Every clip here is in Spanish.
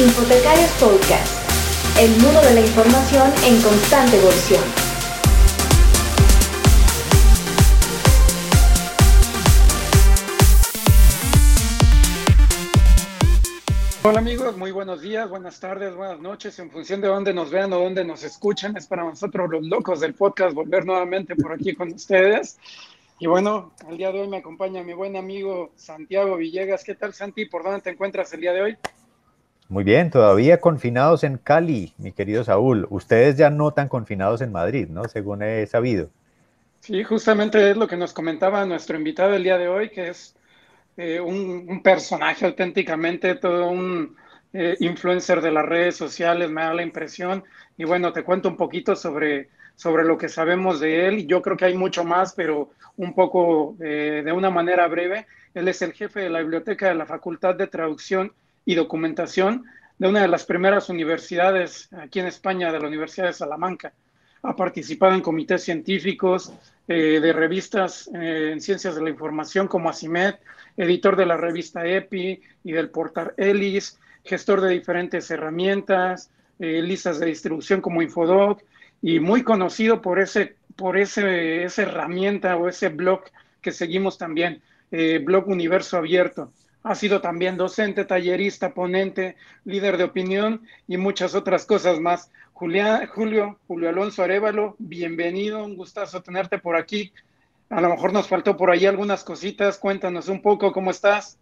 Infotecarios Podcast, el mundo de la información en constante evolución. Hola amigos, muy buenos días, buenas tardes, buenas noches, en función de dónde nos vean o dónde nos escuchen, es para nosotros los locos del podcast volver nuevamente por aquí con ustedes. Y bueno, el día de hoy me acompaña mi buen amigo Santiago Villegas. ¿Qué tal Santi? ¿Por dónde te encuentras el día de hoy? Muy bien, todavía confinados en Cali, mi querido Saúl. Ustedes ya no tan confinados en Madrid, ¿no? Según he sabido. Sí, justamente es lo que nos comentaba nuestro invitado el día de hoy, que es eh, un, personaje auténticamente, todo un eh, influencer de las redes sociales, me da la impresión. Y bueno, te cuento un poquito sobre, sobre lo que sabemos de él. Yo creo que hay mucho más, pero un poco eh, de una manera breve. Él es el jefe de la biblioteca de la Facultad de Traducción y documentación de una de las primeras universidades aquí en España, de la Universidad de Salamanca. Ha participado en comités científicos eh, de revistas eh, en ciencias de la información como ACIMED, editor de la revista EPI y del portal ELIS, gestor de diferentes herramientas, eh, listas de distribución como Infodoc y muy conocido por ese por ese, esa herramienta o ese blog que seguimos también, blog Universo Abierto. Ha sido también docente, tallerista, ponente, líder de opinión y muchas otras cosas más. Julián, Julio, Julio Alonso Arevalo, bienvenido, un gustazo tenerte por aquí. A lo mejor nos faltó por ahí algunas cositas, cuéntanos un poco cómo estás.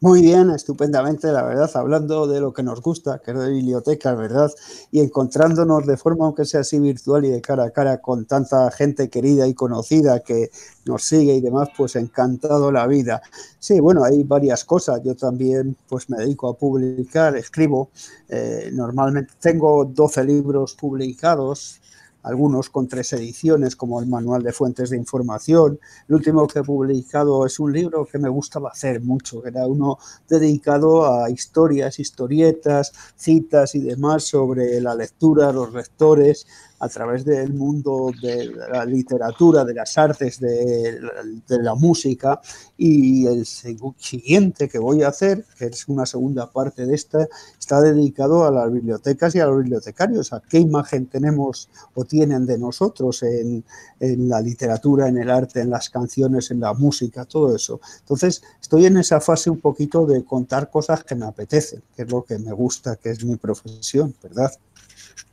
Muy bien, estupendamente, la verdad, hablando de lo que nos gusta, que es de biblioteca, ¿verdad? Y encontrándonos de forma, aunque sea así virtual y de cara a cara, con tanta gente querida y conocida que nos sigue y demás, pues encantado la vida. Sí, bueno, hay varias cosas. Yo también, pues me dedico a publicar, escribo. Eh, normalmente tengo 12 libros publicados, algunos con tres ediciones, como el Manual de Fuentes de Información. El último que he publicado es un libro que me gustaba hacer mucho, era uno dedicado a historias, historietas, citas y demás sobre la lectura, los lectores, a través del mundo de la literatura, de las artes, de, la música. Y el siguiente que voy a hacer, que es una segunda parte de esta, está dedicado a las bibliotecas y a los bibliotecarios, a qué imagen tenemos o tienen de nosotros en, en la literatura, en el arte, en las canciones, en la música, todo eso. Entonces, estoy en esa fase un poquito de contar cosas que me apetecen, que es lo que me gusta, que es mi profesión, ¿verdad?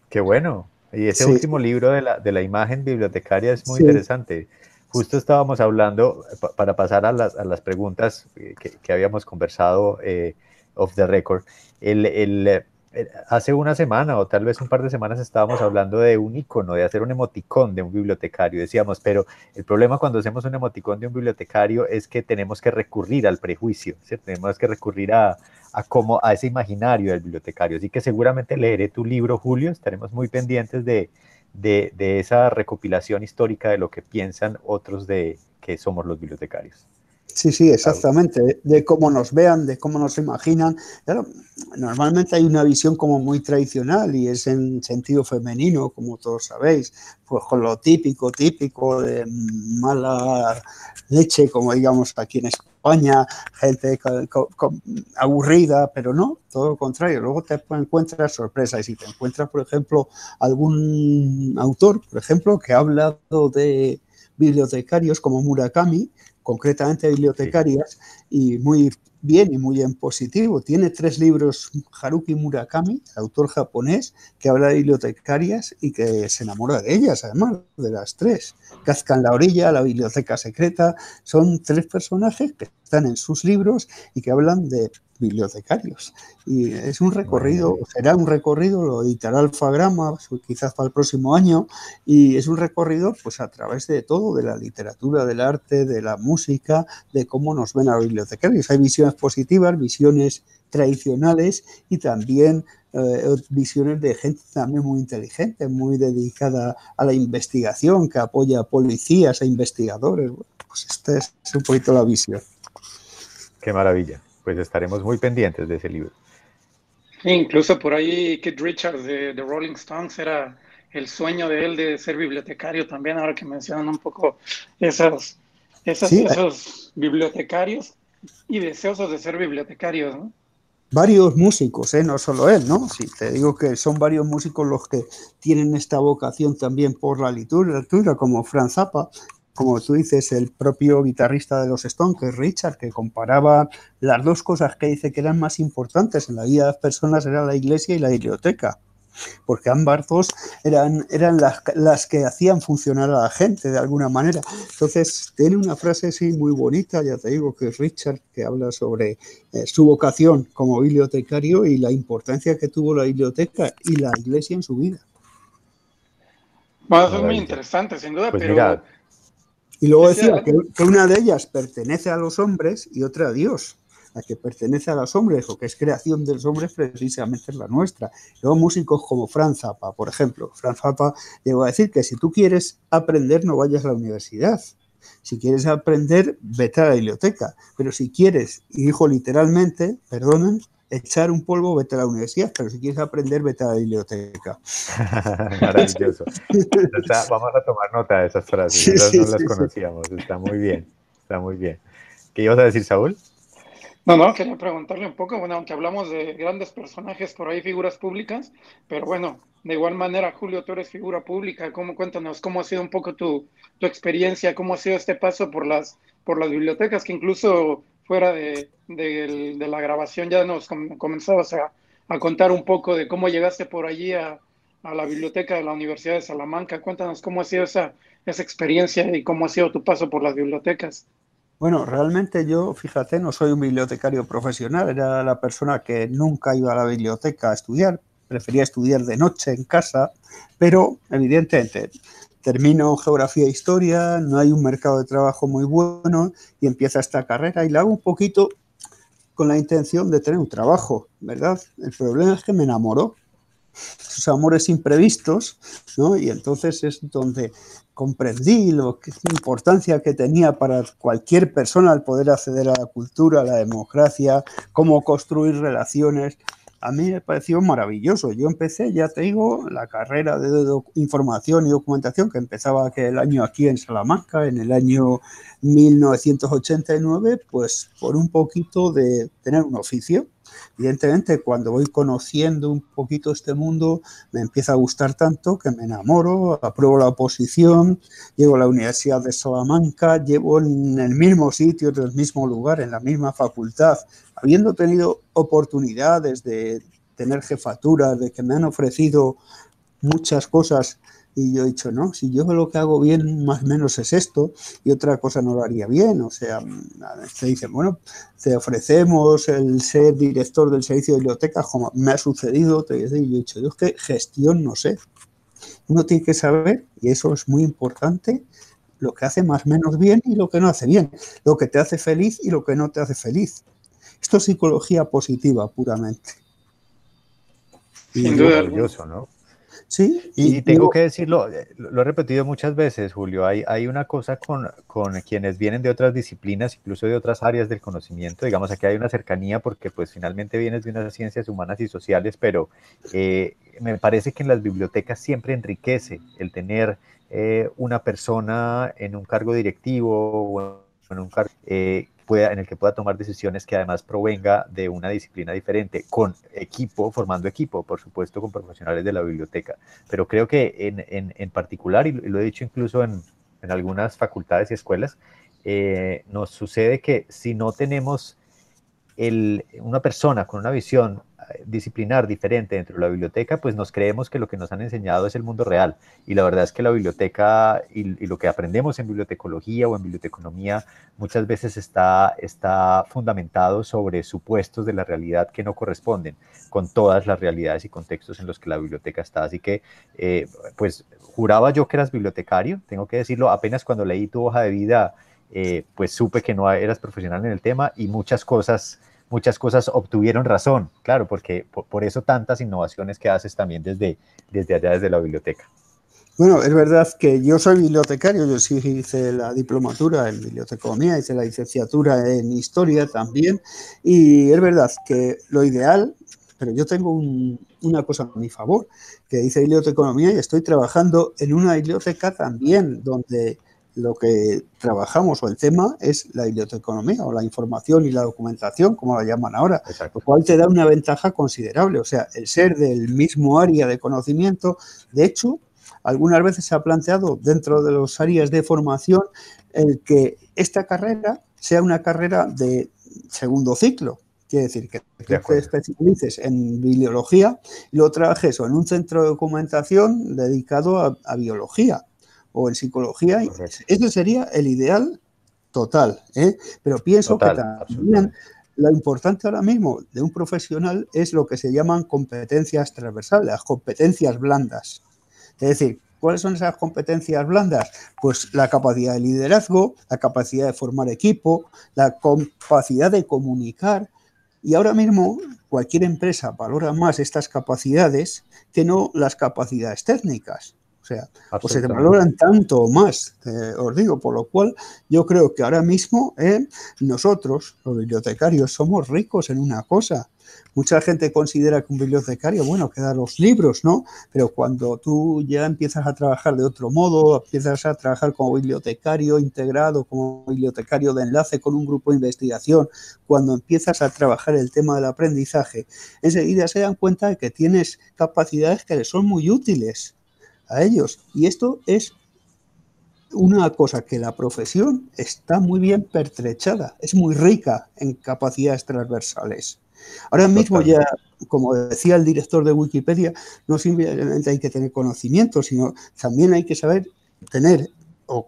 Qué bueno, y ese último libro de la, de la, imagen bibliotecaria es muy interesante. Justo estábamos hablando, para pasar a las, a las preguntas que, que, habíamos conversado eh, off the record, el, el, eh, hace una semana o tal vez un par de semanas estábamos hablando de un icono, de hacer un emoticón de un bibliotecario. Decíamos, pero el problema cuando hacemos un emoticón de un bibliotecario es que tenemos que recurrir al prejuicio, tenemos que recurrir a, a, cómo, a ese imaginario del bibliotecario. Así que seguramente leeré tu libro, Julio, estaremos muy pendientes de, de, de esa recopilación histórica de lo que piensan otros de que somos los bibliotecarios. Sí, sí, exactamente. De cómo nos vean, de cómo nos imaginan. Claro, normalmente hay una visión como muy tradicional y es en sentido femenino, como todos sabéis, pues con lo típico, típico de mala leche, como digamos aquí en España, gente aburrida, pero no, todo lo contrario. Luego te encuentras sorpresas y si te encuentras, por ejemplo, algún autor, por ejemplo, que ha hablado de bibliotecarios como Murakami, concretamente bibliotecarias, y muy bien y muy en positivo. Tiene tres libros, Haruki Murakami, el autor japonés, que habla de bibliotecarias y que se enamora de ellas, además, de las tres. Kazka en la orilla, la biblioteca secreta, son tres personajes que están en sus libros y que hablan de bibliotecarios. Y es un recorrido, será un recorrido, lo editará Alfagrama, quizás para el próximo año, y es un recorrido pues a través de todo, de la literatura, del arte, de la música, de cómo nos ven a los bibliotecarios. Hay visiones positivas, visiones tradicionales y también eh, visiones de gente también muy inteligente, muy dedicada a la investigación, que apoya a policías, a investigadores. pues esta es un poquito la visión. Qué maravilla pues estaremos muy pendientes de ese libro. incluso por ahí Kit Richards de, Rolling Stones era el sueño de él de ser bibliotecario también, ahora que mencionan un poco esos, esos bibliotecarios y deseosos de ser bibliotecarios, ¿no? varios músicos, ¿eh? no solo él, ¿no? Sí, te digo que son varios músicos los que tienen esta vocación también por la literatura, como Franz Zappa, como tú dices, el propio guitarrista de los Stones, Richard, que comparaba las dos cosas que dice que eran más importantes en la vida de las personas, era la iglesia y la biblioteca porque ambas dos eran, eran las, que hacían funcionar a la gente de alguna manera. Entonces, tiene una frase así muy bonita, ya te digo, que es Richard, que habla sobre eh, su vocación como bibliotecario y la importancia que tuvo la biblioteca y la iglesia en su vida. Bueno, eso es muy interesante, sin duda, pues pero... y luego decía que, que una de ellas pertenece a los hombres y otra a Dios la que pertenece a los hombres o que es creación de los hombres precisamente es la nuestra. Luego músicos como Franz Zappa, por ejemplo. Franz Zappa llegó a decir que si tú quieres aprender no vayas a la universidad. Si quieres aprender, vete a la biblioteca. Pero si quieres, y dijo literalmente, perdonen, echar un polvo, vete a la universidad, pero si quieres aprender, vete a la biblioteca. Maravilloso. vamos a tomar nota de esas frases, no las conocíamos, está muy bien, está muy bien. ¿Qué ibas a decir, Saúl? No, no, quería preguntarle un poco, bueno, aunque hablamos de grandes personajes por ahí, figuras públicas, pero bueno, de igual manera, Julio, tú eres figura pública, ¿cómo, cuéntanos cómo ha sido un poco tu, tu experiencia, cómo ha sido este paso por las, por las bibliotecas, que incluso fuera de, de, la grabación ya nos comenzabas a, a, contar un poco de cómo llegaste por allí a, a, la biblioteca de la Universidad de Salamanca. Cuéntanos cómo ha sido esa, esa experiencia y cómo ha sido tu paso por las bibliotecas. Bueno, realmente yo, fíjate, no soy un bibliotecario profesional, era la persona que nunca iba a la biblioteca a estudiar, prefería estudiar de noche en casa, pero evidentemente termino geografía e historia, no hay un mercado de trabajo muy bueno y empieza esta carrera y la hago un poquito con la intención de tener un trabajo, ¿verdad? El problema es que me enamoró, sus amores imprevistos, ¿no? Y entonces es donde comprendí lo que la importancia que tenía para cualquier persona el poder acceder a la cultura, a la democracia, cómo construir relaciones. A mí me pareció maravilloso. Yo empecé, ya te digo, la carrera de información y documentación que empezaba aquel año aquí en Salamanca, en el año 1989, pues por un poquito de tener un oficio Evidentemente, cuando voy conociendo un poquito este mundo, me empieza a gustar tanto que me enamoro, apruebo la oposición, llego a la Universidad de Salamanca, llevo en el mismo sitio, en el mismo lugar, en la misma facultad, habiendo tenido oportunidades de tener jefatura, de que me han ofrecido muchas cosas y yo he dicho, no, si yo lo que hago bien más o menos es esto y otra cosa no lo haría bien. O sea, te dicen, bueno, te ofrecemos el ser director del servicio de biblioteca, como me ha sucedido. Te, y yo he dicho, yo es que gestión no sé. Uno tiene que saber, y eso es muy importante, lo que hace más o menos bien y lo que no hace bien, lo que te hace feliz y lo que no te hace feliz. Esto es psicología positiva puramente. Sin duda, ¿no? Sí, y, tengo que decirlo, eh, lo he repetido muchas veces, Julio, hay, hay una cosa con, con, quienes vienen de otras disciplinas, incluso de otras áreas del conocimiento, digamos, aquí hay una cercanía porque pues finalmente vienes de unas ciencias humanas y sociales, pero eh, me parece que en las bibliotecas siempre enriquece el tener eh, una persona en un cargo directivo o en un cargo en el que pueda tomar decisiones que además provenga de una disciplina diferente, con equipo, formando equipo, por supuesto, con profesionales de la biblioteca. Pero creo que en, en, particular, y lo he dicho incluso en, en algunas facultades y escuelas, eh, nos sucede que si no tenemos el, una persona con una visión disciplinar diferente dentro de la biblioteca, pues nos creemos que lo que nos han enseñado es el mundo real. Y la verdad es que la biblioteca y, lo que aprendemos en bibliotecología o en biblioteconomía muchas veces está, está fundamentado sobre supuestos de la realidad que no corresponden con todas las realidades y contextos en los que la biblioteca está. Así que, eh, pues juraba yo que eras bibliotecario, tengo que decirlo, apenas cuando leí tu hoja de vida, eh, pues supe que no eras profesional en el tema y muchas cosas muchas cosas obtuvieron razón, claro, porque por, eso tantas innovaciones que haces también desde, desde allá, desde la biblioteca. Bueno, es verdad que yo soy bibliotecario, yo sí hice la diplomatura en biblioteconomía, hice la licenciatura en historia también, y es verdad que lo ideal, pero yo tengo una cosa a mi favor, que hice biblioteconomía y estoy trabajando en una biblioteca también, donde lo que trabajamos o el tema es la biblioteconomía o la información y la documentación, como la llaman ahora, lo cual te da una ventaja considerable. O sea, el ser del mismo área de conocimiento, de hecho, algunas veces se ha planteado dentro de los áreas de formación el que esta carrera sea una carrera de segundo ciclo. Quiere decir que te especialices en biología y lo trabajes o en un centro de documentación dedicado a, biología o en psicología. Eso sería el ideal total. ¿eh? Pero pienso que también lo importante ahora mismo de un profesional es lo que se llaman competencias transversales, las competencias blandas. Es decir, ¿cuáles son esas competencias blandas? Pues la capacidad de liderazgo, la capacidad de formar equipo, la capacidad de comunicar. Y ahora mismo cualquier empresa valora más estas capacidades que no las capacidades técnicas. O sea, pues se valoran tanto más, eh, os digo, por lo cual yo creo que ahora mismo eh, nosotros, los bibliotecarios, somos ricos en una cosa. Mucha gente considera que un bibliotecario, bueno, queda los libros, ¿no? Pero cuando tú ya empiezas a trabajar de otro modo, empiezas a trabajar como bibliotecario integrado, como bibliotecario de enlace con un grupo de investigación, cuando empiezas a trabajar el tema del aprendizaje, enseguida se dan cuenta de que tienes capacidades que les son muy útiles a ellos. Y esto es una cosa que la profesión está muy bien pertrechada, es muy rica en capacidades transversales. Ahora mismo ya, como decía el director de Wikipedia, no simplemente hay que tener conocimiento, sino también hay que saber tener o,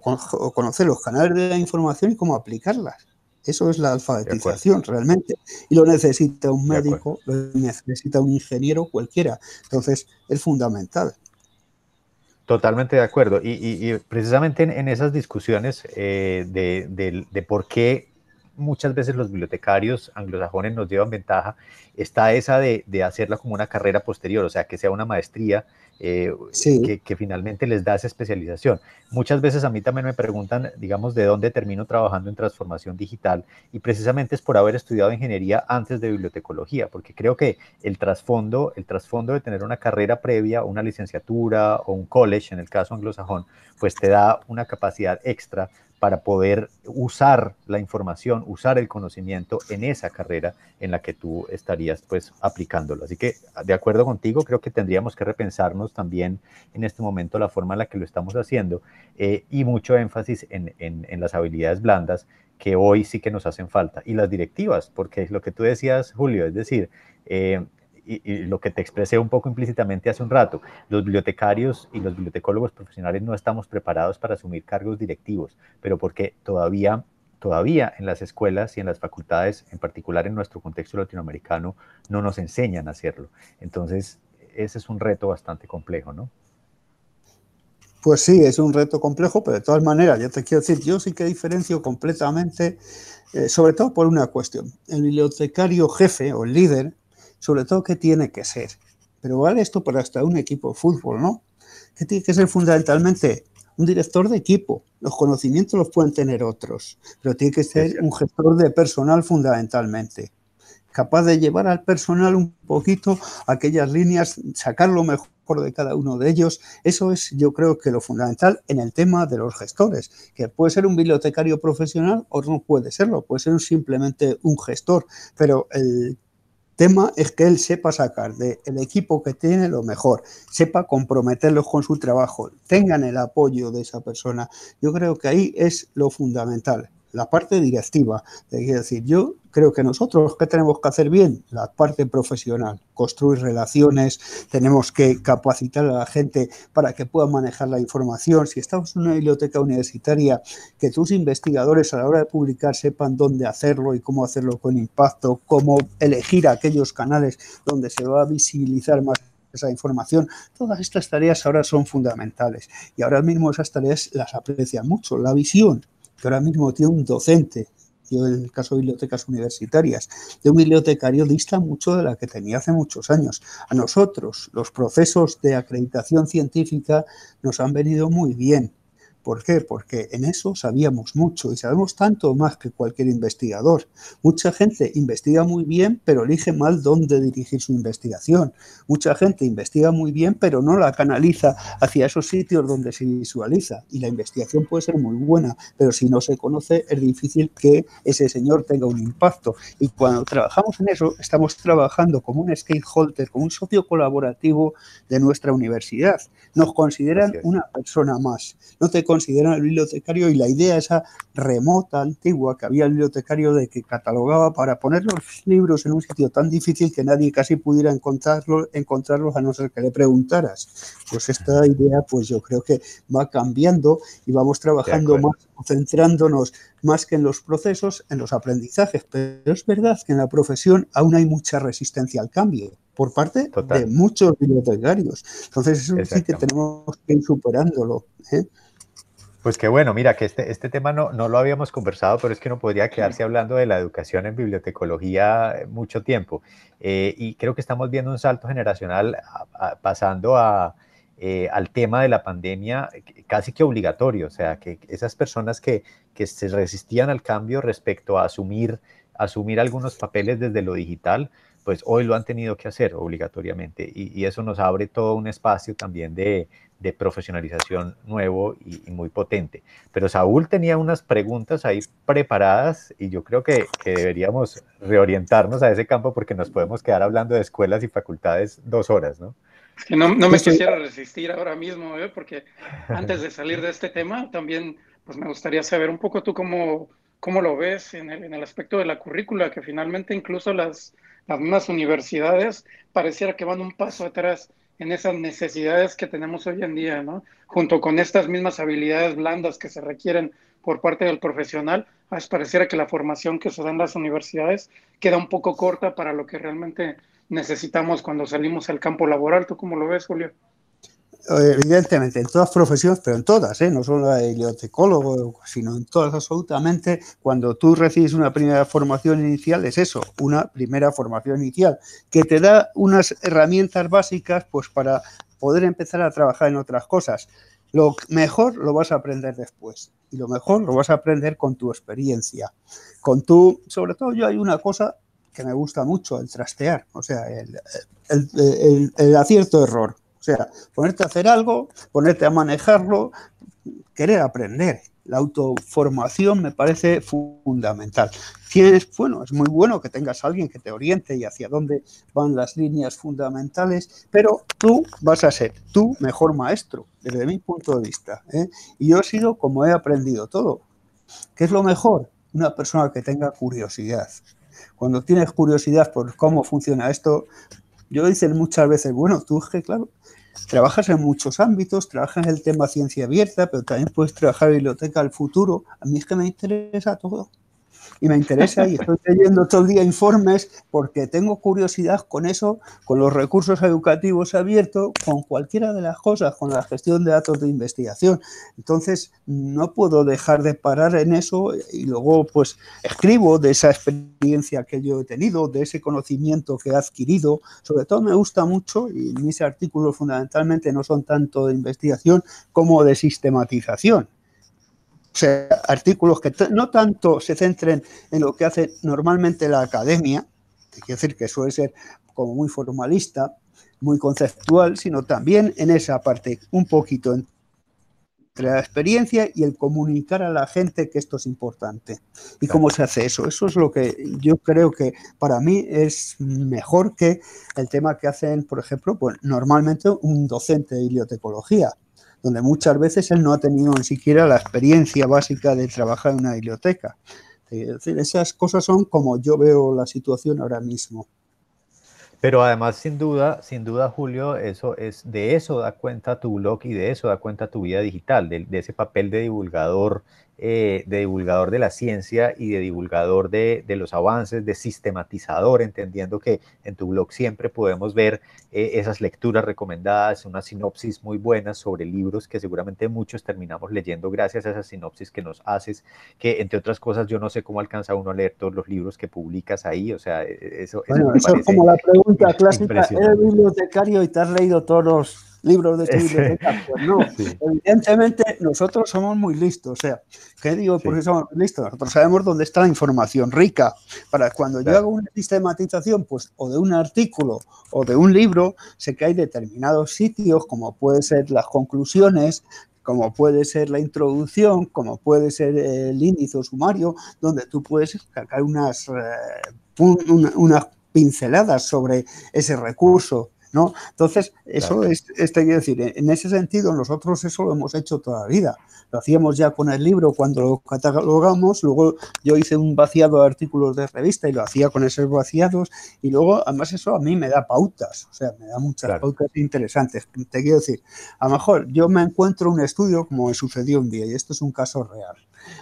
conocer los canales de la información y cómo aplicarlas. Eso es la alfabetización realmente. Y lo necesita un médico, lo necesita un ingeniero, cualquiera. Entonces, es fundamental. Totalmente de acuerdo. Y, precisamente en, esas discusiones eh, de, de, por qué muchas veces los bibliotecarios anglosajones nos llevan ventaja, está esa de, de hacerla como una carrera posterior, o sea, que sea una maestría eh, que, finalmente les da esa especialización. Muchas veces a mí también me preguntan, digamos, de dónde termino trabajando en transformación digital y precisamente es por haber estudiado ingeniería antes de bibliotecología, porque creo que el trasfondo, el trasfondo de tener una carrera previa, una licenciatura o un college, en el caso anglosajón, pues te da una capacidad extra para poder usar la información, usar el conocimiento en esa carrera en la que tú estarías pues aplicándolo. Así que de acuerdo contigo, creo que tendríamos que repensarnos también en este momento la forma en la que lo estamos haciendo eh, y mucho énfasis en, en, las habilidades blandas que hoy sí que nos hacen falta y las directivas, porque es lo que tú decías, Julio, es decir, eh, y, lo que te expresé un poco implícitamente hace un rato, los bibliotecarios y los bibliotecólogos profesionales no estamos preparados para asumir cargos directivos, pero porque todavía, todavía en las escuelas y en las facultades, en particular en nuestro contexto latinoamericano, no nos enseñan a hacerlo. Entonces, ese es un reto bastante complejo, ¿no? Pues sí, es un reto complejo, pero de todas maneras, yo te quiero decir, yo sí que diferencio completamente, eh, sobre todo por una cuestión. El bibliotecario jefe o el líder sobre todo qué tiene que ser. Pero vale esto para hasta un equipo de fútbol, ¿no? Que tiene que ser fundamentalmente un director de equipo. Los conocimientos los pueden tener otros, pero tiene que ser un gestor de personal fundamentalmente. Capaz de llevar al personal un poquito aquellas líneas, sacar lo mejor de cada uno de ellos. Eso es, yo creo que lo fundamental en el tema de los gestores, que puede ser un bibliotecario profesional o no puede serlo, puede ser simplemente un gestor, pero el tema es que él sepa sacar del equipo que tiene lo mejor, sepa comprometerlos con su trabajo, tengan el apoyo de esa persona. Yo creo que ahí es lo fundamental la parte directiva. Es decir, yo creo que nosotros, ¿qué tenemos que hacer bien? La parte profesional, construir relaciones, tenemos que capacitar a la gente para que pueda manejar la información. Si estamos en una biblioteca universitaria, que tus investigadores a la hora de publicar sepan dónde hacerlo y cómo hacerlo con impacto, cómo elegir aquellos canales donde se va a visibilizar más esa información. Todas estas tareas ahora son fundamentales y ahora mismo esas tareas las aprecian mucho. La visión, que ahora mismo tiene un docente, yo en el caso de bibliotecas universitarias, de un bibliotecario dista mucho de la que tenía hace muchos años. A nosotros los procesos de acreditación científica nos han venido muy bien, ¿Por qué? Porque en eso sabíamos mucho y sabemos tanto más que cualquier investigador. Mucha gente investiga muy bien, pero elige mal dónde dirigir su investigación. Mucha gente investiga muy bien, pero no la canaliza hacia esos sitios donde se visualiza. Y la investigación puede ser muy buena, pero si no se conoce es difícil que ese señor tenga un impacto. Y cuando trabajamos en eso, estamos trabajando como un stakeholder, como un socio colaborativo de nuestra universidad. Nos consideran una persona más, no te consideran el bibliotecario y la idea esa remota, antigua, que había el bibliotecario de que catalogaba para poner los libros en un sitio tan difícil que nadie casi pudiera encontrarlos, encontrarlos a no ser que le preguntaras. Pues esta idea, pues yo creo que va cambiando y vamos trabajando más, centrándonos más que en los procesos, en los aprendizajes. Pero es verdad que en la profesión aún hay mucha resistencia al cambio por parte de muchos bibliotecarios. Entonces, eso sí que tenemos que ir superándolo. ¿eh? Pues qué bueno, mira que este, este tema no, no lo habíamos conversado, pero es que no podría quedarse hablando de la educación en bibliotecología mucho tiempo. Eh, y creo que estamos viendo un salto generacional pasando a, eh, al tema de la pandemia casi que obligatorio, o sea, que esas personas que, que se resistían al cambio respecto a asumir, asumir algunos papeles desde lo digital, pues hoy lo han tenido que hacer obligatoriamente y, eso nos abre todo un espacio también de, profesionalización nuevo y, muy potente. Pero Saúl tenía unas preguntas ahí preparadas y yo creo que, deberíamos reorientarnos a ese campo porque nos podemos quedar hablando de escuelas y facultades dos horas, ¿no? que no, me quisiera resistir ahora mismo, ¿eh? porque antes de salir de este tema también pues me gustaría saber un poco tú cómo, cómo lo ves en el, en el aspecto de la currícula, que finalmente incluso las las mismas universidades pareciera que van un paso atrás en esas necesidades que tenemos hoy en día, ¿no? Junto con estas mismas habilidades blandas que se requieren por parte del profesional, pareciera que la formación que se da en las universidades queda un poco corta para lo que realmente necesitamos cuando salimos al campo laboral. ¿Tú cómo lo ves, Julio? Evidentemente, en todas profesiones, pero en todas, ¿eh? no solo el bibliotecólogo, sino en todas absolutamente, cuando tú recibes una primera formación inicial, es eso, una primera formación inicial, que te da unas herramientas básicas pues para poder empezar a trabajar en otras cosas. Lo mejor lo vas a aprender después y lo mejor lo vas a aprender con tu experiencia. Con tu, sobre todo yo hay una cosa que me gusta mucho, el trastear, o sea, el, el, el acierto-error. Sea, ponerte a hacer algo, ponerte a manejarlo, querer aprender. La autoformación me parece fundamental. Tienes, bueno, es muy bueno que tengas a alguien que te oriente y hacia dónde van las líneas fundamentales, pero tú vas a ser tu mejor maestro, desde mi punto de vista. ¿eh? Y yo he sido como he aprendido todo. ¿Qué es lo mejor? Una persona que tenga curiosidad. Cuando tienes curiosidad por cómo funciona esto, yo dice muchas veces, bueno, tú es que, claro, trabajas en muchos ámbitos, trabajas en el tema ciencia abierta, pero también puedes trabajar biblioteca del futuro. A mí es que me interesa todo y me interesa y estoy leyendo todo el día informes porque tengo curiosidad con eso, con los recursos educativos abiertos, con cualquiera de las cosas, con la gestión de datos de investigación. Entonces, no puedo dejar de parar en eso y luego pues escribo de esa experiencia que yo he tenido, de ese conocimiento que he adquirido. Sobre todo me gusta mucho y mis artículos fundamentalmente no son tanto de investigación como de sistematización o sea, artículos que no tanto se centren en lo que hace normalmente la academia, que quiere decir que suele ser como muy formalista, muy conceptual, sino también en esa parte un poquito entre la experiencia y el comunicar a la gente que esto es importante. ¿Y cómo se hace eso? Eso es lo que yo creo que para mí es mejor que el tema que hacen, por ejemplo, pues normalmente un docente de bibliotecología donde muchas veces él no ha tenido ni siquiera la experiencia básica de trabajar en una biblioteca. Decir, esas cosas son como yo veo la situación ahora mismo. Pero además, sin duda, sin duda, Julio, eso es, de eso da cuenta tu blog y de eso da cuenta tu vida digital, de ese papel de divulgador eh, de divulgador de la ciencia y de divulgador de, los avances, de sistematizador, entendiendo que en tu blog siempre podemos ver eh, esas lecturas recomendadas, una sinopsis muy buena sobre libros que seguramente muchos terminamos leyendo gracias a esas sinopsis que nos haces, que entre otras cosas yo no sé cómo alcanza uno a leer todos los libros que publicas ahí, o sea, e, eso, es como la pregunta clásica, ¿eres bibliotecario y te has leído todos los libros de esta biblioteca. Pues no, evidentemente nosotros somos muy listos. O sea, ¿qué digo? Porque somos listos. Nosotros sabemos dónde está la información rica. Para cuando yo hago una sistematización, pues, o de un artículo o de un libro, sé que hay determinados sitios, como puede ser las conclusiones, como puede ser la introducción, como puede ser el índice o sumario, donde tú puedes sacar unas, eh, unas pinceladas sobre ese recurso ¿no? Entonces, eso es, este quiero decir, en ese sentido nosotros eso lo hemos hecho toda la vida. Lo hacíamos ya con el libro cuando lo catalogamos, luego yo hice un vaciado de artículos de revista y lo hacía con esos vaciados y luego además eso a mí me da pautas, o sea, me da muchas pautas interesantes. Te quiero decir, a lo mejor yo me encuentro un estudio como me sucedió un día y esto es un caso real.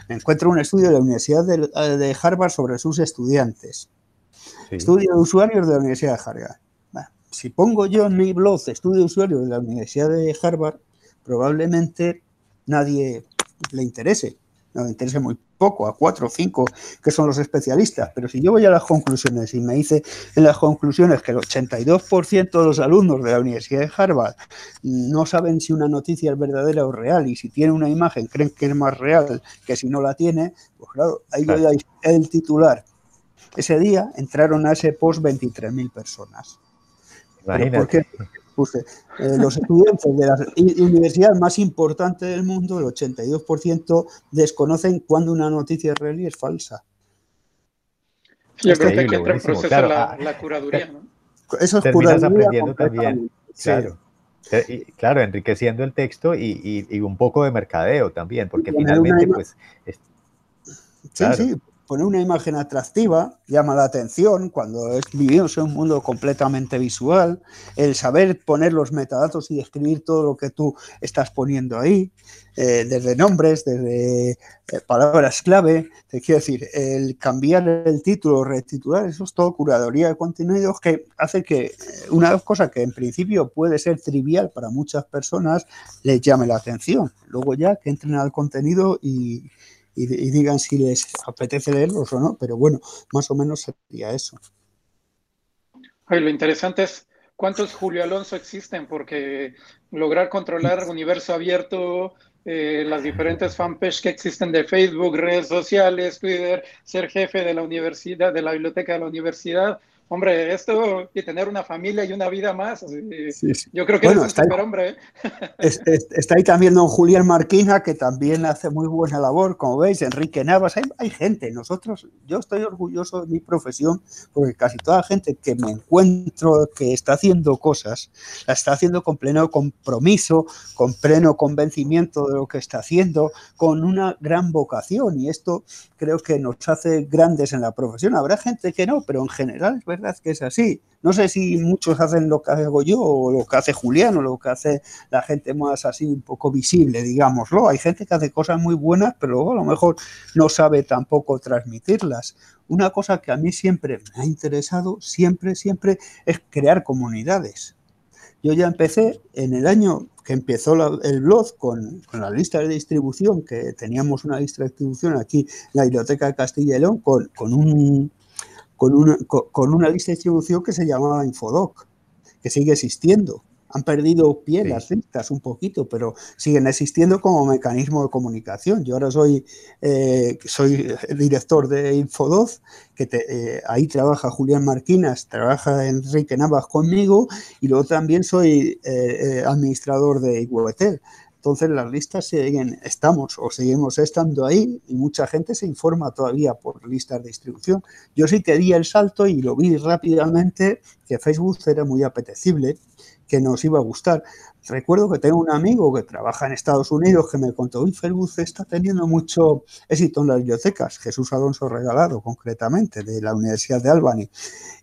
Me encuentro un estudio de la Universidad de, Harvard sobre sus estudiantes. Estudio de usuarios de la Universidad de Harvard si pongo yo en mi blog estudio de usuario de la Universidad de Harvard, probablemente nadie le interese, no le interese muy poco, a cuatro o cinco que son los especialistas. Pero si yo voy a las conclusiones y me dice en las conclusiones que el 82% de los alumnos de la Universidad de Harvard no saben si una noticia es verdadera o real y si tiene una imagen creen que es más real que si no la tiene, pues claro, ahí claro. el titular. Ese día entraron a ese post 23.000 personas. Imagínate. Puse, eh, los estudiantes de la universidad más importante del mundo, el 82%, desconocen cuando una noticia es real y es falsa. Yo creo que aquí entra el proceso claro, la, la, curaduría, ¿no? Eso es Terminas aprendiendo también, claro. Claro, enriqueciendo el texto y, y, y, un poco de mercadeo también, porque finalmente, pues... Es, claro. Sí, sí, poner una imagen atractiva llama la atención cuando vivimos en un mundo completamente visual, el saber poner los metadatos y describir todo lo que tú estás poniendo ahí, eh, desde nombres, desde eh, palabras clave, te quiero decir, el cambiar el título, retitular, eso es todo curaduría de contenidos que hace que eh, una cosa que en principio puede ser trivial para muchas personas les llame la atención. Luego ya que entren al contenido y, y, y, digan si les apetece leerlos o no, pero bueno, más o menos sería eso. Oye, lo interesante es cuántos Julio Alonso existen, porque lograr controlar universo abierto, eh, las diferentes fanpages que existen de Facebook, redes sociales, Twitter, ser jefe de la universidad, de la biblioteca de la universidad, hombre, esto y tener una familia y una vida más, sí, sí. yo creo que bueno, es un hombre. ¿eh? Es, es, está ahí también don Julián Marquina, que también hace muy buena labor, como veis, Enrique Navas, hay, hay, gente, nosotros, yo estoy orgulloso de mi profesión, porque casi toda la gente que me encuentro que está haciendo cosas, la está haciendo con pleno compromiso, con pleno convencimiento de lo que está haciendo, con una gran vocación, y esto creo que nos hace grandes en la profesión. Habrá gente que no, pero en general es verdad que es así. No sé si muchos hacen lo que hago yo o lo que hace Julián o lo que hace la gente más así un poco visible, digámoslo. Hay gente que hace cosas muy buenas, pero luego a lo mejor no sabe tampoco transmitirlas. Una cosa que a mí siempre me ha interesado, siempre, siempre, es crear comunidades. Yo ya empecé en el año que empezó la, el blog con, con, la lista de distribución, que teníamos una lista de distribución aquí en la Biblioteca de Castilla y León, con, con, un, con, una, con, con una lista de distribución que se llamaba Infodoc, que sigue existiendo han perdido pie sí. las listas un poquito, pero siguen existiendo como mecanismo de comunicación. Yo ahora soy, eh, soy director de Infodoz, que te, eh, ahí trabaja Julián Marquinas, trabaja Enrique Navas conmigo, y luego también soy eh, eh administrador de Iguetel. Entonces las listas siguen, estamos o seguimos estando ahí y mucha gente se informa todavía por listas de distribución. Yo sí que di el salto y lo vi rápidamente que Facebook era muy apetecible que nos iba a gustar. Recuerdo que tengo un amigo que trabaja en Estados Unidos que me contó, uy, Facebook está teniendo mucho éxito en las bibliotecas, Jesús Alonso Regalado concretamente, de la Universidad de Albany.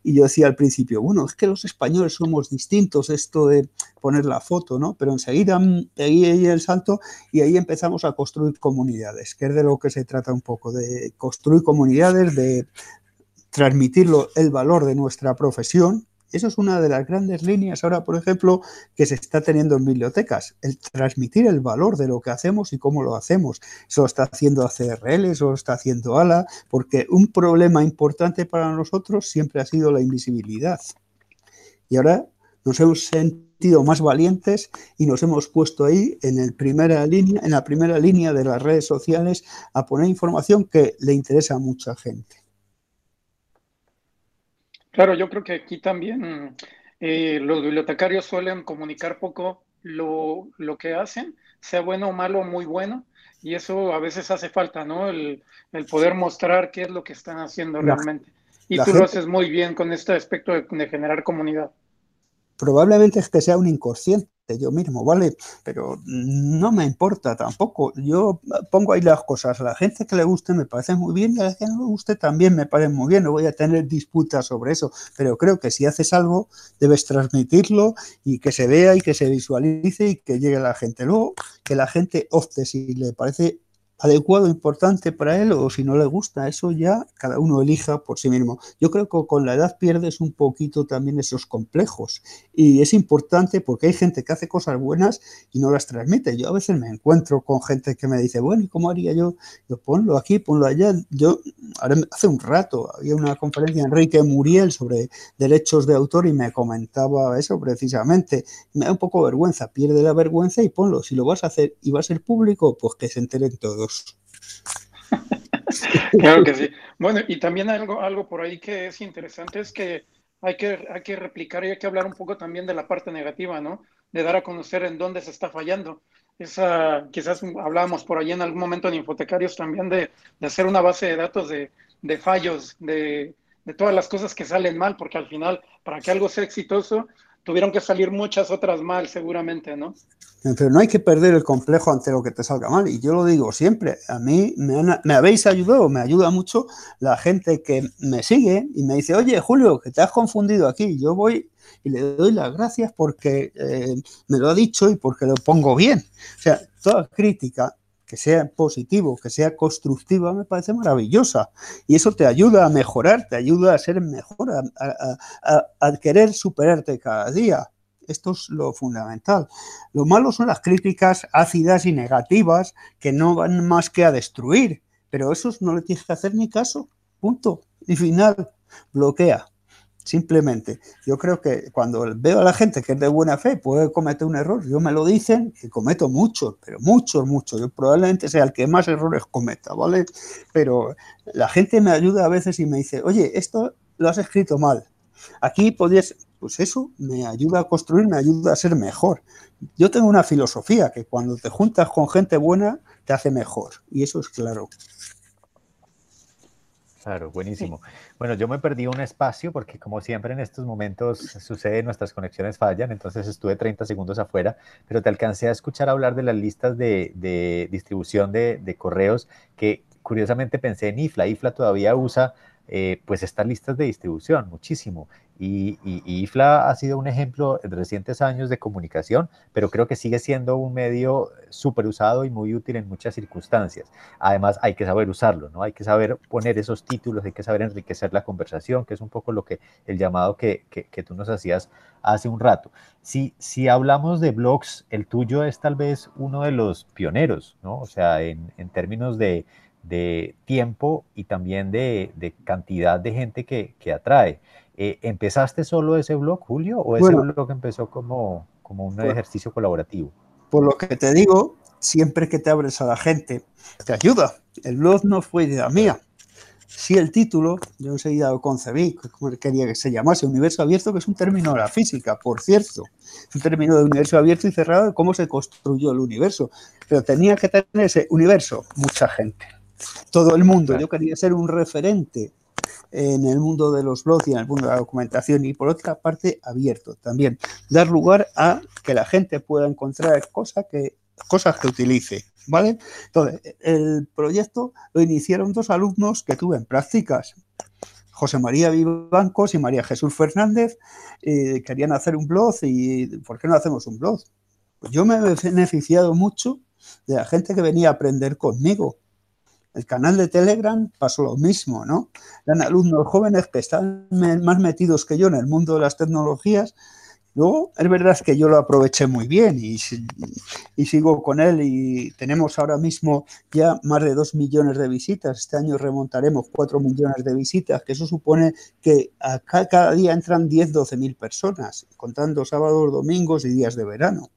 Y yo decía al principio, bueno, es que los españoles somos distintos, esto de poner la foto, ¿no? Pero enseguida pegué ahí el salto y ahí empezamos a construir comunidades, que es de lo que se trata un poco, de construir comunidades, de transmitir el valor de nuestra profesión, eso es una de las grandes líneas ahora, por ejemplo, que se está teniendo en bibliotecas, el transmitir el valor de lo que hacemos y cómo lo hacemos. Eso lo está haciendo ACRL, eso lo está haciendo ALA, porque un problema importante para nosotros siempre ha sido la invisibilidad. Y ahora nos hemos sentido más valientes y nos hemos puesto ahí en, el primera línea, en la primera línea de las redes sociales a poner información que le interesa a mucha gente. Claro, yo creo que aquí también eh, los bibliotecarios suelen comunicar poco lo, lo, que hacen, sea bueno o malo, muy bueno, y eso a veces hace falta, ¿no? El, el poder mostrar qué es lo que están haciendo realmente. Y tú lo haces muy bien con este aspecto de generar comunidad probablemente es que sea un inconsciente yo mismo, ¿vale? Pero no me importa tampoco. Yo pongo ahí las cosas. A la gente que le guste me parece muy bien y a la que no le guste también me parece muy bien. No voy a tener disputas sobre eso. Pero creo que si haces algo, debes transmitirlo y que se vea y que se visualice y que llegue a la gente. Luego, que la gente opte si le parece adecuado, importante para él o si no le gusta, eso ya cada uno elija por sí mismo. Yo creo que con la edad pierdes un poquito también esos complejos y es importante porque hay gente que hace cosas buenas y no las transmite. Yo a veces me encuentro con gente que me dice, bueno, ¿y cómo haría yo? Yo ponlo aquí, ponlo allá. Yo hace un rato había una conferencia de Enrique Muriel sobre derechos de autor y me comentaba eso precisamente. Me da un poco vergüenza, pierde la vergüenza y ponlo. Si lo vas a hacer y va a ser público, pues que se enteren todos. Claro que sí. Bueno, y también algo, algo por ahí que es interesante es que hay, que hay que replicar y hay que hablar un poco también de la parte negativa, ¿no? De dar a conocer en dónde se está fallando. Esa, quizás hablábamos por ahí en algún momento en Infotecarios también de, de hacer una base de datos de, de fallos, de, de todas las cosas que salen mal, porque al final, para que algo sea exitoso, tuvieron que salir muchas otras mal, seguramente, ¿no? Pero no hay que perder el complejo ante lo que te salga mal. Y yo lo digo siempre, a mí me, habéis ayudado, me ayuda mucho la gente que me sigue y me dice, oye, Julio, que te has confundido aquí. Yo voy y le doy las gracias porque eh, me lo ha dicho y porque lo pongo bien. O sea, toda crítica que sea positivo, que sea constructiva, me parece maravillosa. Y eso te ayuda a mejorar, te ayuda a ser mejor, a querer superarte cada día. Esto es lo fundamental. Lo malo son las críticas ácidas y negativas que no van más que a destruir, pero esos no le tienes que hacer ni caso. Punto. Y final, bloquea. Simplemente, yo creo que cuando veo a la gente que es de buena fe puede cometer un error, yo me lo dicen y cometo muchos, pero muchos, muchos. Yo probablemente sea el que más errores cometa, ¿vale? Pero la gente me ayuda a veces y me dice, oye, esto lo has escrito mal. Aquí podías, pues eso me ayuda a construir, me ayuda a ser mejor. Yo tengo una filosofía que cuando te juntas con gente buena te hace mejor y eso es claro. Claro, buenísimo. Bueno, yo me perdí un espacio porque como siempre en estos momentos sucede, nuestras conexiones fallan, entonces estuve 30 segundos afuera, pero te alcancé a escuchar hablar de las listas de, distribución de, de, correos que curiosamente pensé en IFLA. IFLA todavía usa eh, pues estas listas de distribución, muchísimo. Y, IFLA ha sido un ejemplo en recientes años de comunicación, pero creo que sigue siendo un medio súper usado y muy útil en muchas circunstancias. Además, hay que saber usarlo, ¿no? Hay que saber poner esos títulos, hay que saber enriquecer la conversación, que es un poco lo que el llamado que, que, tú nos hacías hace un rato. Si, si hablamos de blogs, el tuyo es tal vez uno de los pioneros, ¿no? O sea, en, en términos de de tiempo y también de, cantidad de gente que, atrae. Eh, ¿Empezaste solo ese blog, Julio, o ese blog empezó como, como un ejercicio colaborativo? Por lo que te digo, siempre que te abres a la gente, te ayuda. El blog no fue idea mía. Sí, el título, yo enseguida lo concebí, como quería que se llamase, universo abierto, que es un término de la física, por cierto. Un término de universo abierto y cerrado de cómo se construyó el universo. Pero tenía que tener ese universo mucha gente todo el mundo. Yo quería ser un referente en el mundo de los blogs y en el mundo de la documentación y por otra parte abierto también. Dar lugar a que la gente pueda encontrar cosas que, cosas que utilice. ¿Vale? Entonces, el proyecto lo iniciaron dos alumnos que tuve en prácticas. José María Vivancos y María Jesús Fernández eh, querían hacer un blog y ¿por qué no hacemos un blog? Pues yo me he beneficiado mucho de la gente que venía a aprender conmigo el canal de Telegram pasó lo mismo, ¿no? Eran alumnos jóvenes que están más metidos que yo en el mundo de las tecnologías Luego, es verdad que yo lo aproveché muy bien y, y, sigo con él y tenemos ahora mismo ya más de dos millones de visitas. Este año remontaremos cuatro millones de visitas, que eso supone que cada día entran 10, 12 mil personas, contando sábados, domingos y días de verano.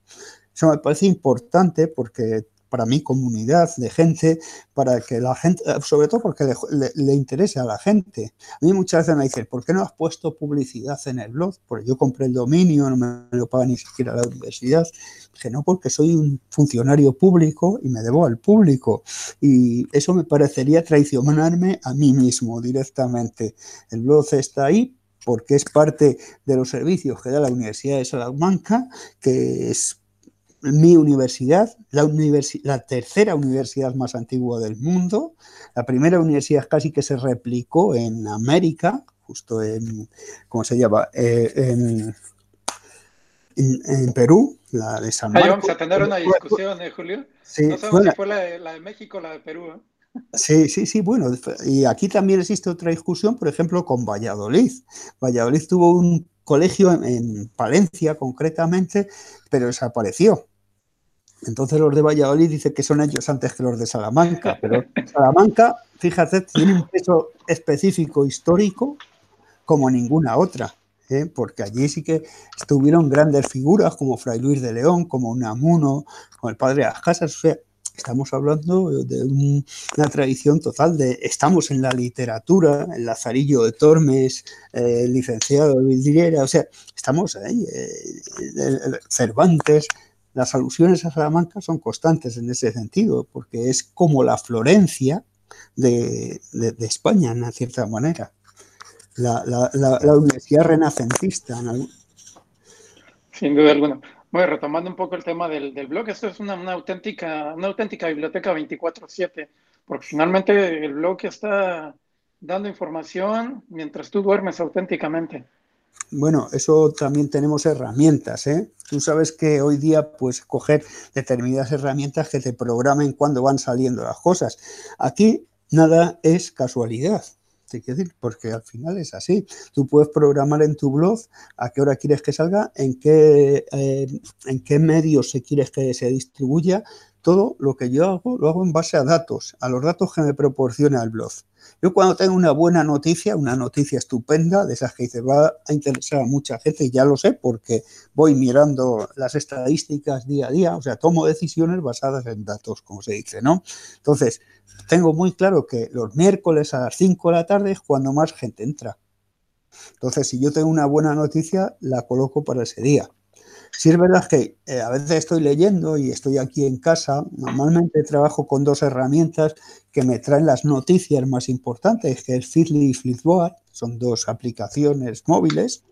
Eso me parece importante porque para mi comunidad de gente, para que la gente, sobre todo porque le, interese a la gente. A mí muchas veces me dicen, ¿por qué no has puesto publicidad en el blog? Porque yo compré el dominio, no me lo paga ni siquiera la universidad. Dije, no, porque soy un funcionario público y me debo al público. Y eso me parecería traicionarme a mí mismo directamente. El blog está ahí porque es parte de los servicios que da la Universidad de Salamanca, que es mi universidad, la, la tercera universidad más antigua del mundo, la primera universidad casi que se replicó en América, justo en, ¿cómo se llama? Eh, en, en, Perú, la de San Marcos. Ahí vamos a tener una discusión, ¿eh, Julio? Sí, no sabemos si fue la de, la de, México o la de Perú. ¿eh? Sí, sí, sí, bueno, y aquí también existe otra discusión, por ejemplo, con Valladolid. Valladolid tuvo un colegio en, en Palencia, concretamente, pero desapareció. Entonces los de Valladolid dicen que son ellos antes que los de Salamanca, pero Salamanca, fíjate, tiene un peso específico histórico como ninguna otra, ¿eh? porque allí sí que estuvieron grandes figuras como Fray Luis de León, como Unamuno, como el padre de las casas, o sea, estamos hablando de una tradición total de, estamos en la literatura, el Lazarillo de Tormes, eh, el licenciado de Vidriera, o sea, estamos ahí, eh, Cervantes, las alusiones a Salamanca son constantes en ese sentido, porque es como la Florencia de, España, en cierta manera. La, universidad renacentista. Sin duda alguna. Bueno, retomando un poco el tema del, blog, esto es una, auténtica, una auténtica biblioteca 24-7, porque finalmente el blog está dando información mientras tú duermes auténticamente. Bueno, eso también tenemos herramientas, ¿eh? Tú sabes que hoy día puedes coger determinadas herramientas que te programen cuando van saliendo las cosas. Aquí nada es casualidad, decir, porque al final es así. Tú puedes programar en tu blog a qué hora quieres que salga, en qué, eh, en qué medios se quieres que se distribuya. Todo lo que yo hago lo hago en base a datos, a los datos que me proporciona el blog. Yo cuando tengo una buena noticia, una noticia estupenda, de esas que dice va a interesar a mucha gente, ya lo sé porque voy mirando las estadísticas día a día, o sea, tomo decisiones basadas en datos, como se dice, ¿no? Entonces, tengo muy claro que los miércoles a las 5 de la tarde es cuando más gente entra. Entonces, si yo tengo una buena noticia, la coloco para ese día. Si es verdad que eh, a veces estoy leyendo y estoy aquí en casa. Normalmente trabajo con dos herramientas que me traen las noticias más importantes, que es Feedly y Flipboard. Son dos aplicaciones móviles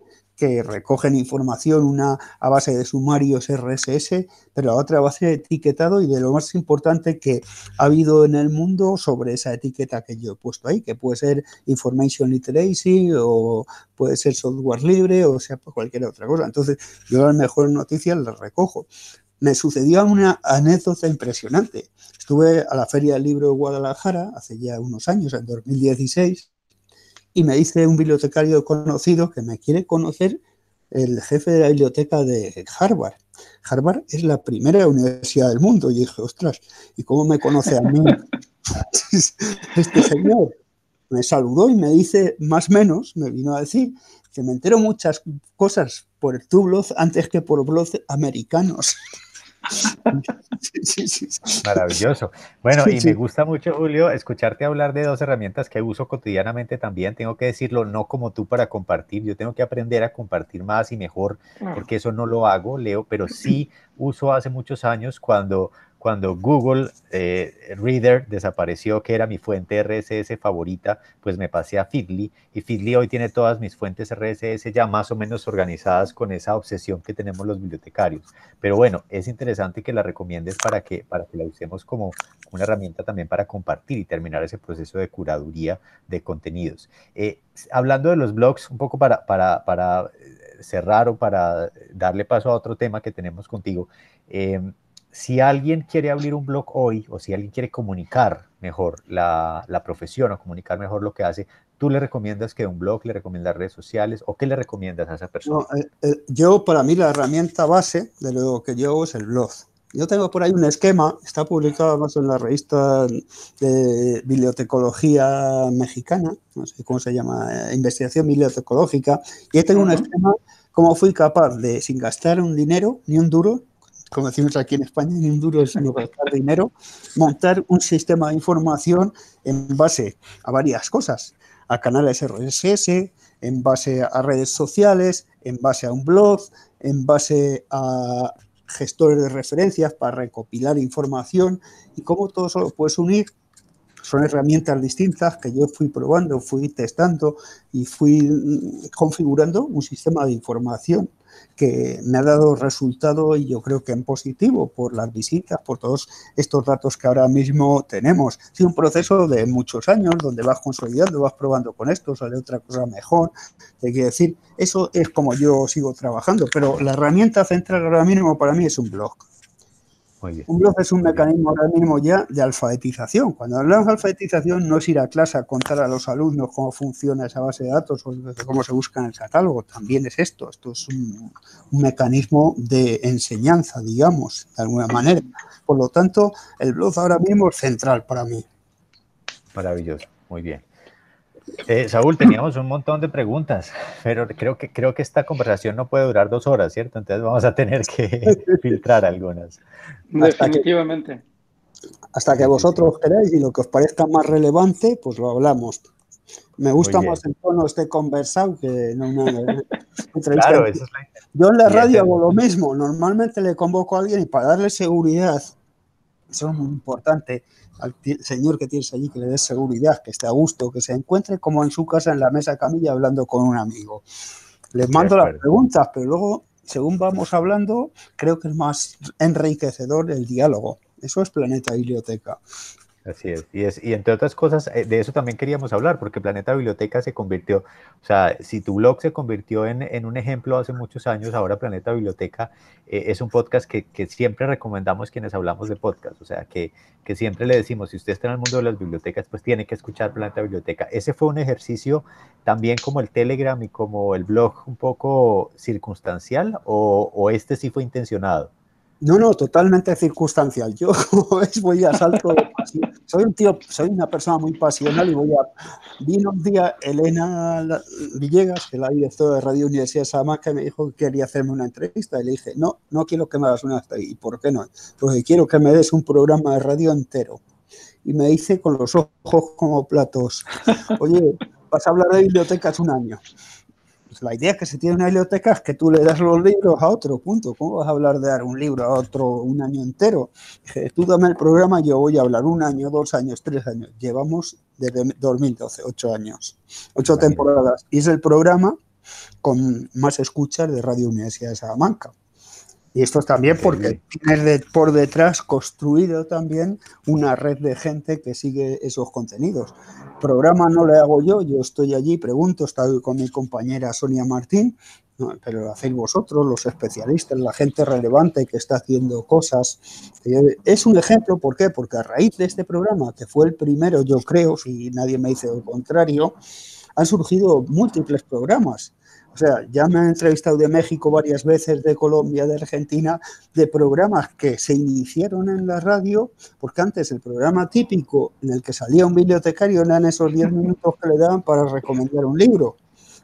que recogen información, una a base de sumarios RSS, pero la otra a base de etiquetado y de lo más importante que ha habido en el mundo sobre esa etiqueta que yo he puesto ahí, que puede ser Information Literacy o puede ser software libre o sea cualquier otra cosa. Entonces, yo las mejores noticias las recojo. Me sucedió una anécdota impresionante. Estuve a la Feria del Libro de Guadalajara hace ya unos años, en 2016, y me dice un bibliotecario conocido que me quiere conocer el jefe de la biblioteca de Harvard. Harvard es la primera universidad del mundo. Y dije, ostras, ¿y cómo me conoce a mí este señor? Me saludó y me dice, más o menos, me vino a decir que me entero muchas cosas por tu blog antes que por blogs americanos. Maravilloso. Bueno, y me gusta mucho, Julio, escucharte hablar de dos herramientas que uso cotidianamente también. Tengo que decirlo, no como tú para compartir. Yo tengo que aprender a compartir más y mejor, porque eso no lo hago, Leo, pero sí uso hace muchos años cuando cuando Google eh, Reader desapareció, que era mi fuente RSS favorita, pues me pasé a Feedly y Feedly hoy tiene todas mis fuentes RSS ya más o menos organizadas con esa obsesión que tenemos los bibliotecarios. Pero bueno, es interesante que la recomiendes para que, para que la usemos como una herramienta también para compartir y terminar ese proceso de curaduría de contenidos. Eh, hablando de los blogs, un poco para, para, para eh, cerrar o para darle paso a otro tema que tenemos contigo. Eh, si alguien quiere abrir un blog hoy o si alguien quiere comunicar mejor la, profesión o comunicar mejor lo que hace, ¿Tú le recomiendas que un blog, le recomiendas redes sociales o qué le recomiendas a esa persona? Eh, eh, yo, para mí, la herramienta base de lo que yo hago es el blog. Yo tengo por ahí un esquema, está publicado más en la revista de bibliotecología mexicana, no sé cómo se llama, eh, investigación bibliotecológica, y ahí tengo un esquema cómo fui capaz de, sin gastar un dinero, ni un duro, como decimos aquí en España, un duro sino gastar dinero, montar un sistema de información en base a varias cosas a canales RSS, en base a redes sociales, en base a un blog, en base a gestores de referencias para recopilar información y cómo todo eso lo puedes unir. Son herramientas distintas que yo fui probando, fui testando y fui configurando un sistema de información que me ha dado resultado y yo creo que en positivo por las visitas, por todos estos datos que ahora mismo tenemos. Ha sido un proceso de muchos años donde vas consolidando, vas probando con esto, sale otra cosa mejor. Te quiero decir, eso es como yo sigo trabajando, pero la herramienta central ahora mismo para mí es un blog. Un blog es un mecanismo ahora mismo ya de alfabetización. Cuando hablamos de alfabetización no es ir a clase a contar a los alumnos cómo funciona esa base de datos o cómo se busca en el catálogo. También es esto. Esto es un, un mecanismo de enseñanza, digamos, de alguna manera. Por lo tanto, el blog ahora mismo es central para mí. Maravilloso. Muy bien. Eh, Saúl, teníamos un montón de preguntas, pero creo que, creo que esta conversación no puede durar dos horas, ¿cierto? Entonces vamos a tener que filtrar algunas. Definitivamente. Hasta que, vosotros queráis y lo que os parezca más relevante, pues lo hablamos. Me gusta más el tono este conversado que no una, entrevista. Claro, eso es la... Yo en la radio hago lo mismo. Normalmente le convoco a alguien y para darle seguridad, eso es muy importante, al señor que tienes allí que le des seguridad, que esté a gusto, que se encuentre como en su casa en la mesa camilla hablando con un amigo. Les mando las preguntas, pero luego, según vamos hablando, creo que es más enriquecedor el diálogo. Eso es Planeta Biblioteca. Así es. Y, es, y entre otras cosas, eh, de eso también queríamos hablar, porque Planeta Biblioteca se convirtió, o sea, si tu blog se convirtió en, en un ejemplo hace muchos años, ahora Planeta Biblioteca eh, es un podcast que, siempre recomendamos quienes hablamos de podcast, o sea, que, que siempre le decimos, si usted está en el mundo de las bibliotecas, pues tiene que escuchar Planeta Biblioteca. Ese fue un ejercicio también como el Telegram y como el blog un poco circunstancial, o, o este sí fue intencionado. No, no, totalmente circunstancial. Yo, como ves, voy a salto de pasión. Soy un tío, soy una persona muy pasional y voy a. Vino un día Elena Villegas, que la directora de Radio Universidad de Salamanca, me dijo que quería hacerme una entrevista. Y le dije, no, no quiero que me hagas una entrevista. ¿Y por qué no? Porque quiero que me des un programa de radio entero. Y me dice con los ojos como platos, oye, vas a hablar de bibliotecas un año. Pues la idea que se tiene una biblioteca es que tú le das los libros a otro, punto. ¿Cómo vas a hablar de dar un libro a otro un año entero? Dije, tú dame el programa, yo voy a hablar un año, dos años, tres años. Llevamos desde 2012, ocho años, ocho temporadas. Y es el programa con más escuchas de Radio Universidad de Salamanca. Y esto es también porque tiene por detrás construido también una red de gente que sigue esos contenidos programa no le hago yo, yo estoy allí, pregunto, estoy con mi compañera Sonia Martín, pero lo hacéis vosotros, los especialistas, la gente relevante que está haciendo cosas. Eh, es un ejemplo, ¿por qué? Porque a raíz de este programa, que fue el primero, yo creo, si nadie me dice lo contrario, han surgido múltiples programas. O sea, ya me han entrevistado de México varias veces, de Colombia, de Argentina, de programas que se iniciaron en la radio, porque antes el programa típico en el que salía un bibliotecario eran esos 10 minutos que le daban para recomendar un libro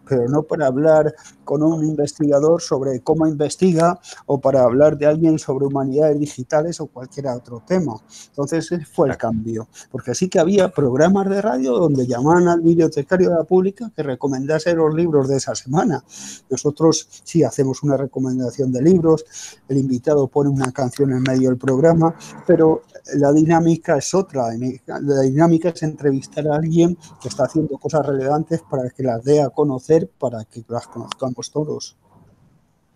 pero no para hablar con un investigador sobre cómo investiga o para hablar de alguien sobre humanidades digitales o cualquier otro tema. Entonces ese fue el cambio, porque sí que había programas de radio donde llamaban al bibliotecario de la pública que recomendase los libros de esa semana. Nosotros sí hacemos una recomendación de libros, el invitado pone una canción en medio del programa, pero la dinámica es otra. La dinámica es entrevistar a alguien que está haciendo cosas relevantes para que las dé a conocer, para que las conozcamos todos.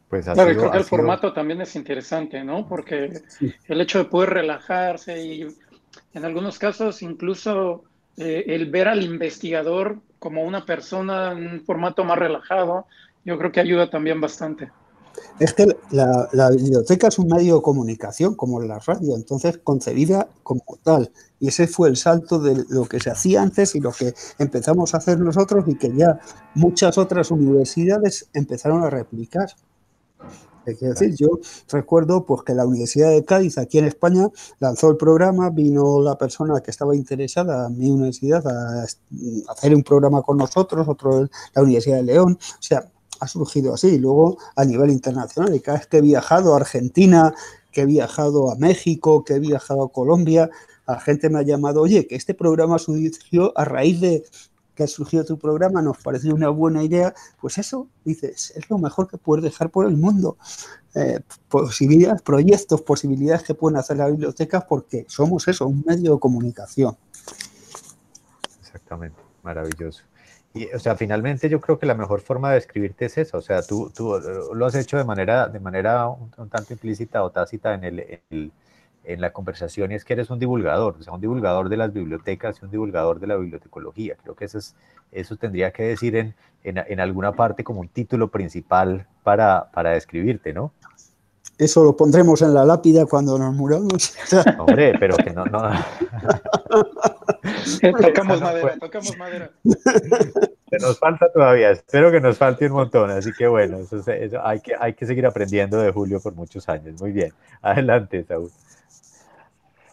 Pues claro, creo que el formato también es interesante, ¿no? Porque el hecho de poder relajarse y en algunos casos incluso eh, el ver al investigador como una persona en un formato más relajado, yo creo que ayuda también bastante. Es que la, biblioteca es un medio de comunicación, como la radio, entonces concebida como tal. Y ese fue el salto de lo que se hacía antes y lo que empezamos a hacer nosotros y que ya muchas otras universidades empezaron a replicar. Quiero decir, yo recuerdo pues, que la Universidad de Cádiz, aquí en España, lanzó el programa, vino la persona que estaba interesada, mi universidad, a, hacer un programa con nosotros, otro la Universidad de León. O sea, ha surgido así. Luego, a nivel internacional, y cada vez que he viajado a Argentina, que he viajado a México, que he viajado a Colombia, la gente me ha llamado, oye, que este programa surgió a raíz de que ha surgido tu programa, nos pareció una buena idea, pues eso, dices, es lo mejor que puedes dejar por el mundo. Eh, posibilidades, proyectos, posibilidades que pueden hacer las bibliotecas porque somos eso, un medio de comunicación. Exactamente, maravilloso. Y, o sea, finalmente yo creo que la mejor forma de escribirte es eso. O sea, tú, tú lo has hecho de manera, de manera un, tanto implícita o tácita en, el, en, la conversación y es que eres un divulgador, o sea, un divulgador de las bibliotecas y un divulgador de la bibliotecología. Creo que eso, es, eso tendría que decir en, en, alguna parte como un título principal para, para describirte, ¿no? Eso lo pondremos en la lápida cuando nos muramos. Hombre, pero que no, no. tocamos madera, tocamos madera. Se nos falta todavía, espero que nos falte un montón, así que bueno, eso, hay, que, hay que seguir aprendiendo de Julio por muchos años. Muy bien, adelante, Saúl.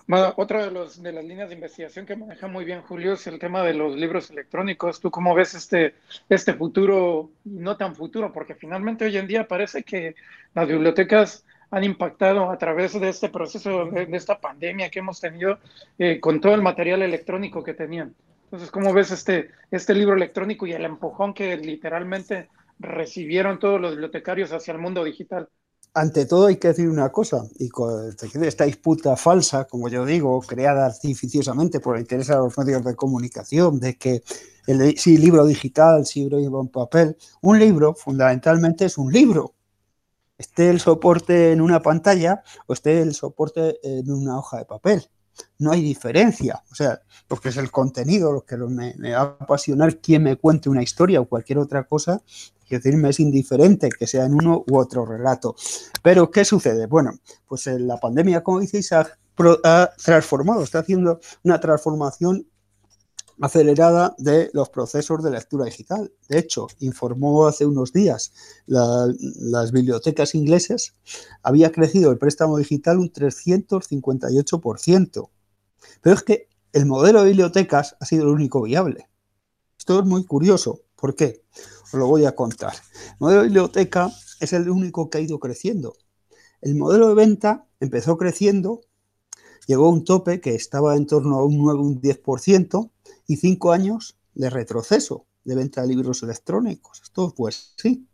Bueno, otra de, los, de las líneas de investigación que maneja muy bien Julio es el tema de los libros electrónicos. ¿Tú cómo ves este, este futuro y no tan futuro? Porque finalmente hoy en día parece que las bibliotecas han impactado a través de este proceso, de, esta pandemia que hemos tenido eh, con todo el material electrónico que tenían. Entonces, ¿cómo ves este, este libro electrónico y el empujón que literalmente recibieron todos los bibliotecarios hacia el mundo digital? Ante todo hay que decir una cosa, y con esta disputa falsa, como yo digo, creada artificiosamente por el interés de los medios de comunicación, de que el, si libro digital, si libro en papel, un libro fundamentalmente es un libro, esté el soporte en una pantalla o esté el soporte en una hoja de papel. No hay diferencia, o sea, porque es el contenido lo que me, va a apasionar quien me cuente una historia o cualquier otra cosa, es decir, me es indiferente que sea en uno u otro relato. Pero, ¿qué sucede? Bueno, pues la pandemia, como dices, ha transformado, está haciendo una transformación acelerada de los procesos de lectura digital. De hecho, informó hace unos días las bibliotecas inglesas, había crecido el préstamo digital un 358%. Pero es que el modelo de bibliotecas ha sido el único viable. Esto es muy curioso. ¿Por qué? Os lo voy a contar. El modelo de biblioteca es el único que ha ido creciendo. El modelo de venta empezó creciendo, llegó a un tope que estaba en torno a un 9, un 10%, y cinco años de retroceso de venta de libros electrónicos. Esto, pues sí,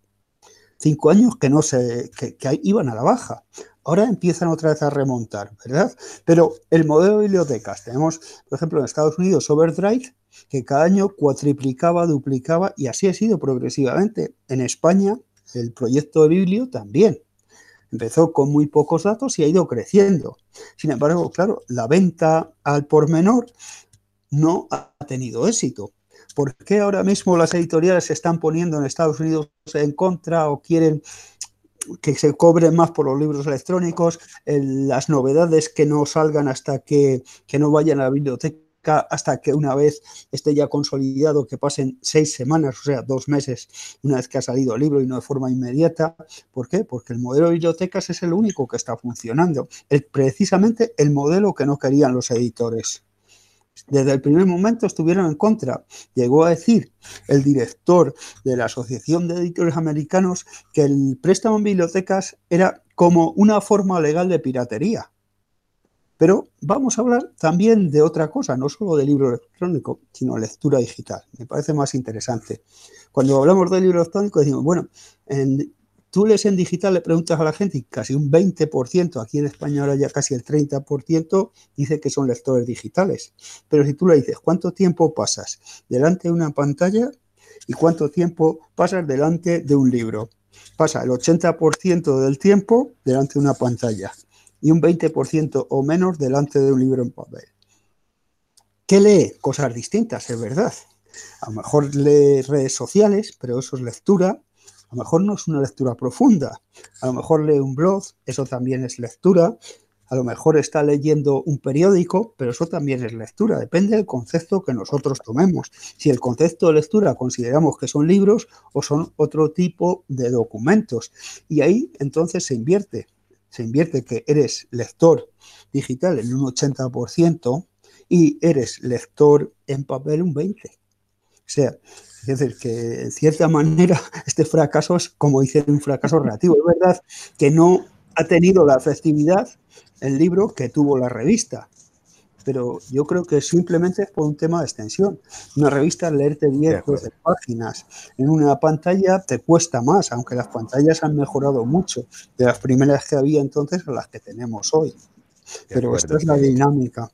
cinco años que no se, que, iban a la baja. Ahora empiezan otra vez a remontar, ¿verdad? Pero el modelo de bibliotecas, tenemos, por ejemplo, en Estados Unidos Overdrive, que cada año cuatriplicaba, duplicaba y así ha sido progresivamente. En España, el proyecto de Biblio también. Empezó con muy pocos datos y ha ido creciendo. Sin embargo, claro, la venta al por menor no ha tenido éxito. ¿Por qué ahora mismo las editoriales se están poniendo en Estados Unidos en contra o quieren que se cobre más por los libros electrónicos, las novedades que no salgan hasta que, que, no vayan a la biblioteca, hasta que una vez esté ya consolidado, que pasen seis semanas, o sea, dos meses, una vez que ha salido el libro y no de forma inmediata. ¿Por qué? Porque el modelo de bibliotecas es el único que está funcionando, es precisamente el modelo que no querían los editores desde el primer momento estuvieron en contra. Llegó a decir el director de la Asociación de Editores Americanos que el préstamo en bibliotecas era como una forma legal de piratería. Pero vamos a hablar también de otra cosa, no solo de libro electrónico, sino lectura digital. Me parece más interesante. Cuando hablamos de libro electrónico decimos, bueno, en Tú lees en digital, le preguntas a la gente y casi un 20%, aquí en España ahora ya casi el 30%, dice que son lectores digitales. Pero si tú le dices, ¿cuánto tiempo pasas delante de una pantalla y cuánto tiempo pasas delante de un libro? Pasa el 80% del tiempo delante de una pantalla y un 20% o menos delante de un libro en papel. ¿Qué lee? Cosas distintas, es verdad. A lo mejor lee redes sociales, pero eso es lectura A lo mejor no es una lectura profunda, a lo mejor lee un blog, eso también es lectura, a lo mejor está leyendo un periódico, pero eso también es lectura, depende del concepto que nosotros tomemos. Si el concepto de lectura consideramos que son libros o son otro tipo de documentos. Y ahí entonces se invierte, se invierte que eres lector digital en un 80% y eres lector en papel un 20%. O sea, es decir, que en cierta manera este fracaso es, como dicen, un fracaso relativo. Es verdad que no ha tenido la efectividad el libro que tuvo la revista. Pero yo creo que simplemente es por un tema de extensión. Una revista, leerte 10, 12 páginas en una pantalla te cuesta más, aunque las pantallas han mejorado mucho de las primeras que había entonces a las que tenemos hoy. Pero esta es la dinámica.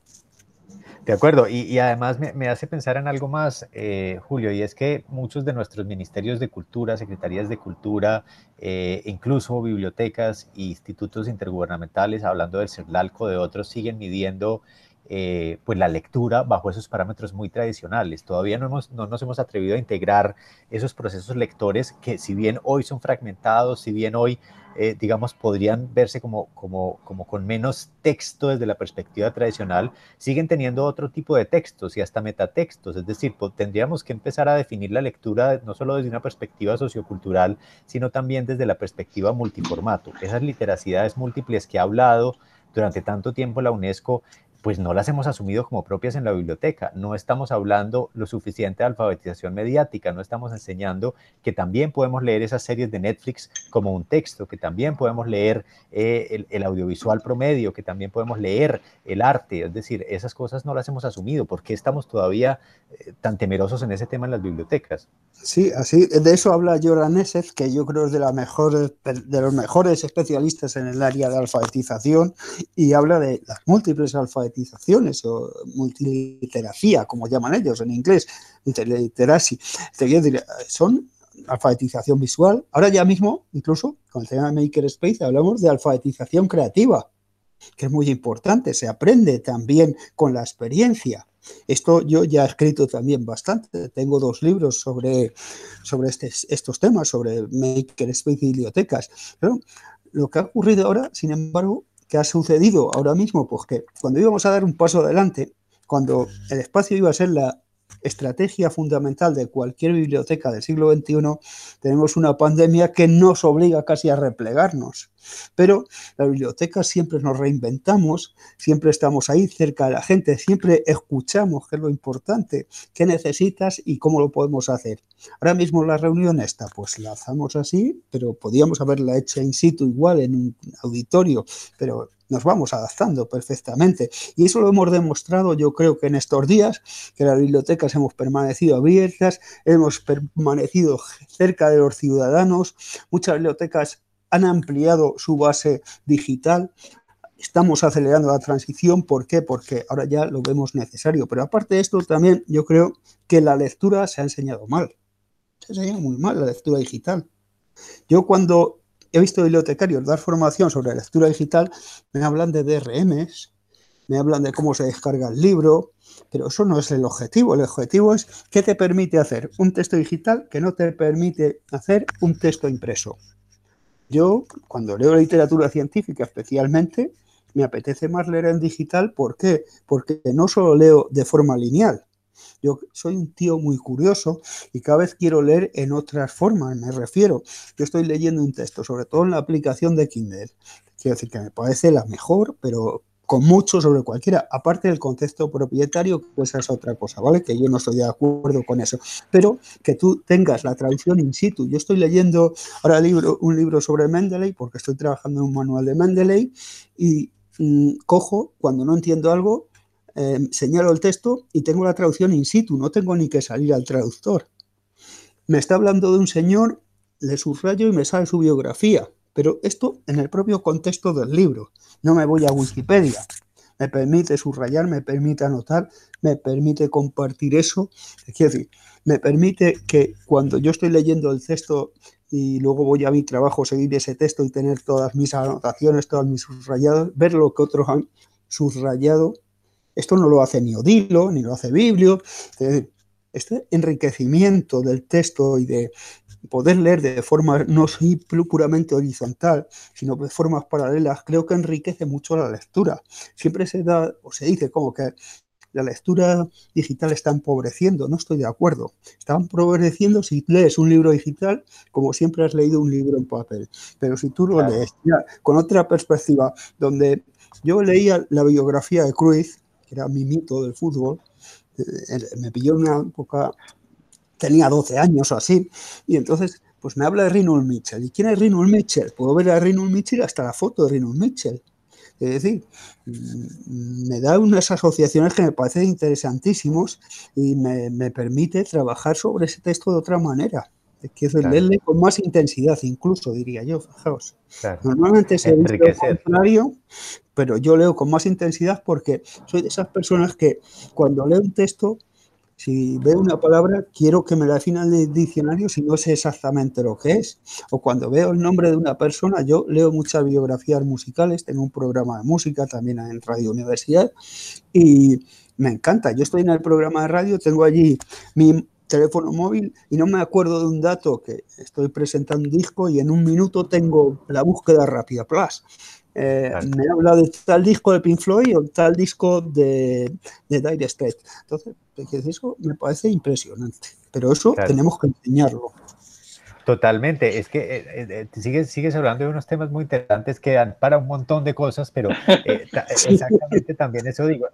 De acuerdo, y, además me, hace pensar en algo más, eh, Julio, y es que muchos de nuestros ministerios de cultura, secretarías de cultura, eh, incluso bibliotecas e institutos intergubernamentales, hablando del CERLALCO, de otros, siguen midiendo eh, pues la lectura bajo esos parámetros muy tradicionales. Todavía no, hemos, no nos hemos atrevido a integrar esos procesos lectores que si bien hoy son fragmentados, si bien hoy eh, digamos, podrían verse como, como, como con menos texto desde la perspectiva tradicional, siguen teniendo otro tipo de textos y hasta metatextos. Es decir, tendríamos que empezar a definir la lectura no solo desde una perspectiva sociocultural, sino también desde la perspectiva multiformato. Esas literacidades múltiples que ha hablado durante tanto tiempo la UNESCO pues no las hemos asumido como propias en la biblioteca. No estamos hablando lo suficiente de alfabetización mediática, no estamos enseñando que también podemos leer esas series de Netflix como un texto, que también podemos leer eh, el, audiovisual promedio, que también podemos leer el arte. Es decir, esas cosas no las hemos asumido. ¿Por qué estamos todavía eh, tan temerosos en ese tema en las bibliotecas? Sí, así, de eso habla Joran Esef, que yo creo es de, mejor, de los mejores especialistas en el área de alfabetización y habla de las múltiples alfabetizaciones o multiliteracia, como llaman ellos en inglés, literacy. Son alfabetización visual. Ahora ya mismo, incluso con el tema de Makerspace, hablamos de alfabetización creativa, que es muy importante. Se aprende también con la experiencia. Esto yo ya he escrito también bastante. Tengo dos libros sobre, sobre este, estos temas, sobre Makerspace y bibliotecas. Pero lo que ha ocurrido ahora, sin embargo, ¿Qué ha sucedido ahora mismo? Pues que cuando íbamos a dar un paso adelante, cuando el espacio iba a ser la estrategia fundamental de cualquier biblioteca del siglo XXI, tenemos una pandemia que nos obliga casi a replegarnos. Pero la biblioteca siempre nos reinventamos, siempre estamos ahí cerca de la gente, siempre escuchamos qué es lo importante, qué necesitas y cómo lo podemos hacer. Ahora mismo la reunión está, pues la hacemos así, pero podíamos haberla hecho in situ igual en un auditorio, pero nos vamos adaptando perfectamente. Y eso lo hemos demostrado, yo creo que en estos días, que las bibliotecas hemos permanecido abiertas, hemos permanecido cerca de los ciudadanos, muchas bibliotecas han ampliado su base digital, estamos acelerando la transición. ¿Por qué? Porque ahora ya lo vemos necesario. Pero aparte de esto, también yo creo que la lectura se ha enseñado mal. Se ha enseñado muy mal la lectura digital. Yo cuando he visto bibliotecarios dar formación sobre lectura digital, me hablan de DRMs, me hablan de cómo se descarga el libro, pero eso no es el objetivo. El objetivo es qué te permite hacer un texto digital que no te permite hacer un texto impreso. Yo, cuando leo literatura científica especialmente, me apetece más leer en digital. ¿Por qué? Porque no solo leo de forma lineal, yo soy un tío muy curioso y cada vez quiero leer en otras formas, me refiero. Yo estoy leyendo un texto, sobre todo en la aplicación de Kindle. Quiero decir que me parece la mejor, pero con mucho sobre cualquiera, aparte del contexto propietario, pues esa es otra cosa, ¿vale? Que yo no estoy de acuerdo con eso, pero que tú tengas la traducción in situ. Yo estoy leyendo ahora libro, un libro sobre Mendeley, porque estoy trabajando en un manual de Mendeley, y mm, cojo, cuando no entiendo algo, Em, señalo el texto y tengo la traducción in situ, no tengo ni que salir al traductor. Me está hablando de un señor, le subrayo y me sale su biografía, pero esto en el propio contexto del libro. No me voy a Wikipedia. Me permite subrayar, me permite anotar, me permite compartir eso. Quiero decir, me permite que cuando yo estoy leyendo el texto y luego voy a mi trabajo seguir ese texto y tener todas mis anotaciones, todos mis subrayados, ver lo que otros han subrayado esto no lo hace ni Odilo, ni lo hace Biblio. Este enriquecimiento del texto y de poder leer de forma no puramente horizontal, sino de formas paralelas, creo que enriquece mucho la lectura. Siempre se da o se dice como que la lectura digital está empobreciendo, no estoy de acuerdo. Está empobreciendo si lees un libro digital como siempre has leído un libro en papel. Pero si tú lo lees con otra perspectiva, donde yo leía la biografía de Cruyff, que era mi mito del fútbol, eh, me pilló en una época, tenía 12 años o así, y entonces pues me habla de Rinald Mitchell. ¿Y quién es Rinald Mitchell? Puedo ver a Rinald Mitchell hasta la foto de Rinald Mitchell. Es decir, mm, me da unas asociaciones que me parecen interesantísimos y me, permite trabajar sobre ese texto de otra manera. Quiero leerle con más intensidad, incluso, diría yo, fijaos. Normalmente se lo contrario, pero yo leo con más intensidad porque soy de esas personas que cuando leo un texto si veo una palabra, quiero que me la defina en el diccionario si no sé exactamente lo que es. O cuando veo el nombre de una persona, yo leo muchas biografías musicales, tengo un programa de música también en Radio Universidad y me encanta. Yo estoy en el programa de radio, tengo allí mi teléfono móvil y no me acuerdo de un dato que estoy presentando un disco y en un minuto tengo la búsqueda rápida, plus. Eh, me habla de tal disco de Pink Floyd o tal disco de, de Dire Straits. Entonces, eso me parece impresionante, pero eso tenemos que enseñarlo. Totalmente, es que eh, eh, sigues, sigues hablando de unos temas muy interesantes que dan para un montón de cosas, pero exactamente también eso digo,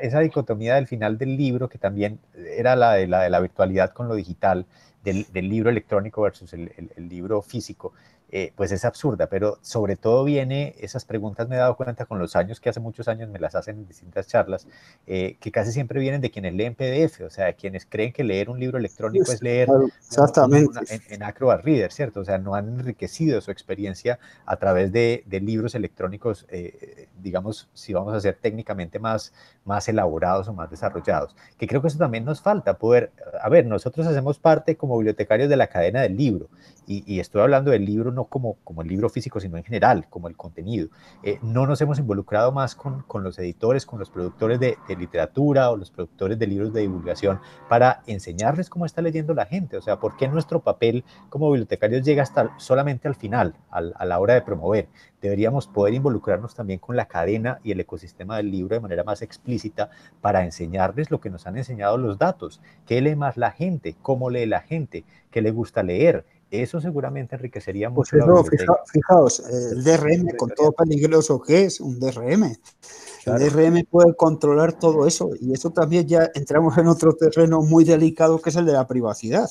esa, dicotomía del final del libro, que también era la de la, virtualidad con lo digital, del, libro electrónico versus el libro físico, eh, pues es absurda, pero sobre todo viene, esas preguntas me he dado cuenta con los años, que hace muchos años me las hacen en distintas charlas, eh, que casi siempre vienen de quienes leen PDF, o sea, quienes creen que leer un libro electrónico es leer Exactamente. en, en, Acrobat Reader, ¿cierto? O sea, no han enriquecido su experiencia a través de, libros electrónicos, eh, digamos, si vamos a ser técnicamente más, más elaborados o más desarrollados, que creo que eso también nos falta, poder, a ver, nosotros hacemos parte como bibliotecarios de la cadena del libro, y, y estoy hablando del libro no como, como el libro físico, sino en general, como el contenido. Eh, no nos hemos involucrado más con, con los editores, con los productores de, literatura o los productores de libros de divulgación para enseñarles cómo está leyendo la gente. O sea, ¿por qué nuestro papel como bibliotecarios llega hasta solamente al final, a la hora de promover? Deberíamos poder involucrarnos también con la cadena y el ecosistema del libro de manera más explícita para enseñarles lo que nos han enseñado los datos. ¿Qué lee más la gente? ¿Cómo lee la gente? ¿Qué le gusta leer? Eso seguramente enriquecería pues mucho. fijaos, el DRM, con todo peligroso que es, un DRM. El DRM puede controlar todo eso y eso también ya entramos en otro terreno muy delicado que es el de la privacidad.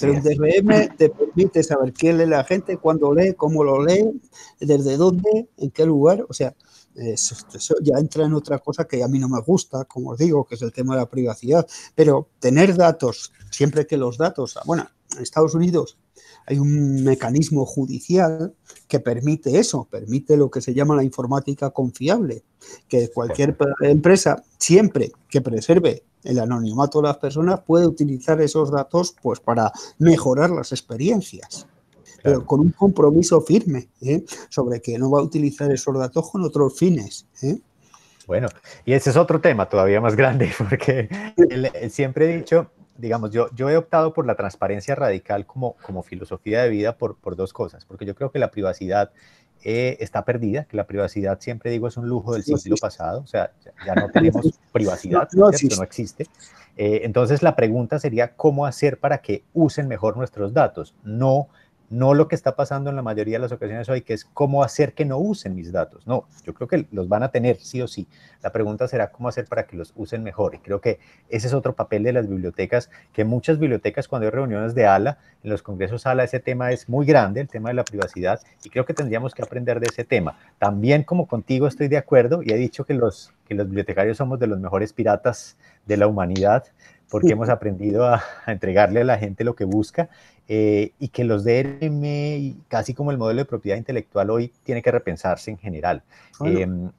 Pero el DRM te permite saber quién lee la gente, cuándo lee, cómo lo lee, desde dónde, en qué lugar. O sea, eso, eso, ya entra en otra cosa que a mí no me gusta, como os digo, que es el tema de la privacidad. Pero tener datos, siempre que los datos, bueno, en Estados Unidos hay un mecanismo judicial que permite eso, permite lo que se llama la informática confiable, que cualquier empresa, siempre que preserve el anonimato de las personas, puede utilizar esos datos pues, para mejorar las experiencias. Pero con un compromiso firme ¿eh? sobre que no va a utilizar esos datos con otros fines. ¿eh? Bueno, y ese es otro tema todavía más grande, porque siempre he dicho, digamos, yo, yo he optado por la transparencia radical como, como filosofía de vida por, por dos cosas, porque yo creo que la privacidad eh, está perdida, que la privacidad, siempre digo, es un lujo del siglo pasado, o sea, ya, no tenemos privacidad, no, no existe. Eh, entonces la pregunta sería, ¿cómo hacer para que usen mejor nuestros datos? No no lo que está pasando en la mayoría de las ocasiones hoy, que es cómo hacer que no usen mis datos. No, yo creo que los van a tener sí o sí. La pregunta será cómo hacer para que los usen mejor. Y creo que ese es otro papel de las bibliotecas, que muchas bibliotecas cuando hay reuniones de ALA, en los congresos ALA, ese tema es muy grande, el tema de la privacidad, y creo que tendríamos que aprender de ese tema. También como contigo estoy de acuerdo y he dicho que los, que los bibliotecarios somos de los mejores piratas de la humanidad porque hemos aprendido a, entregarle a la gente lo que busca eh, y que los DRM, casi como el modelo de propiedad intelectual hoy, tiene que repensarse en general. Em,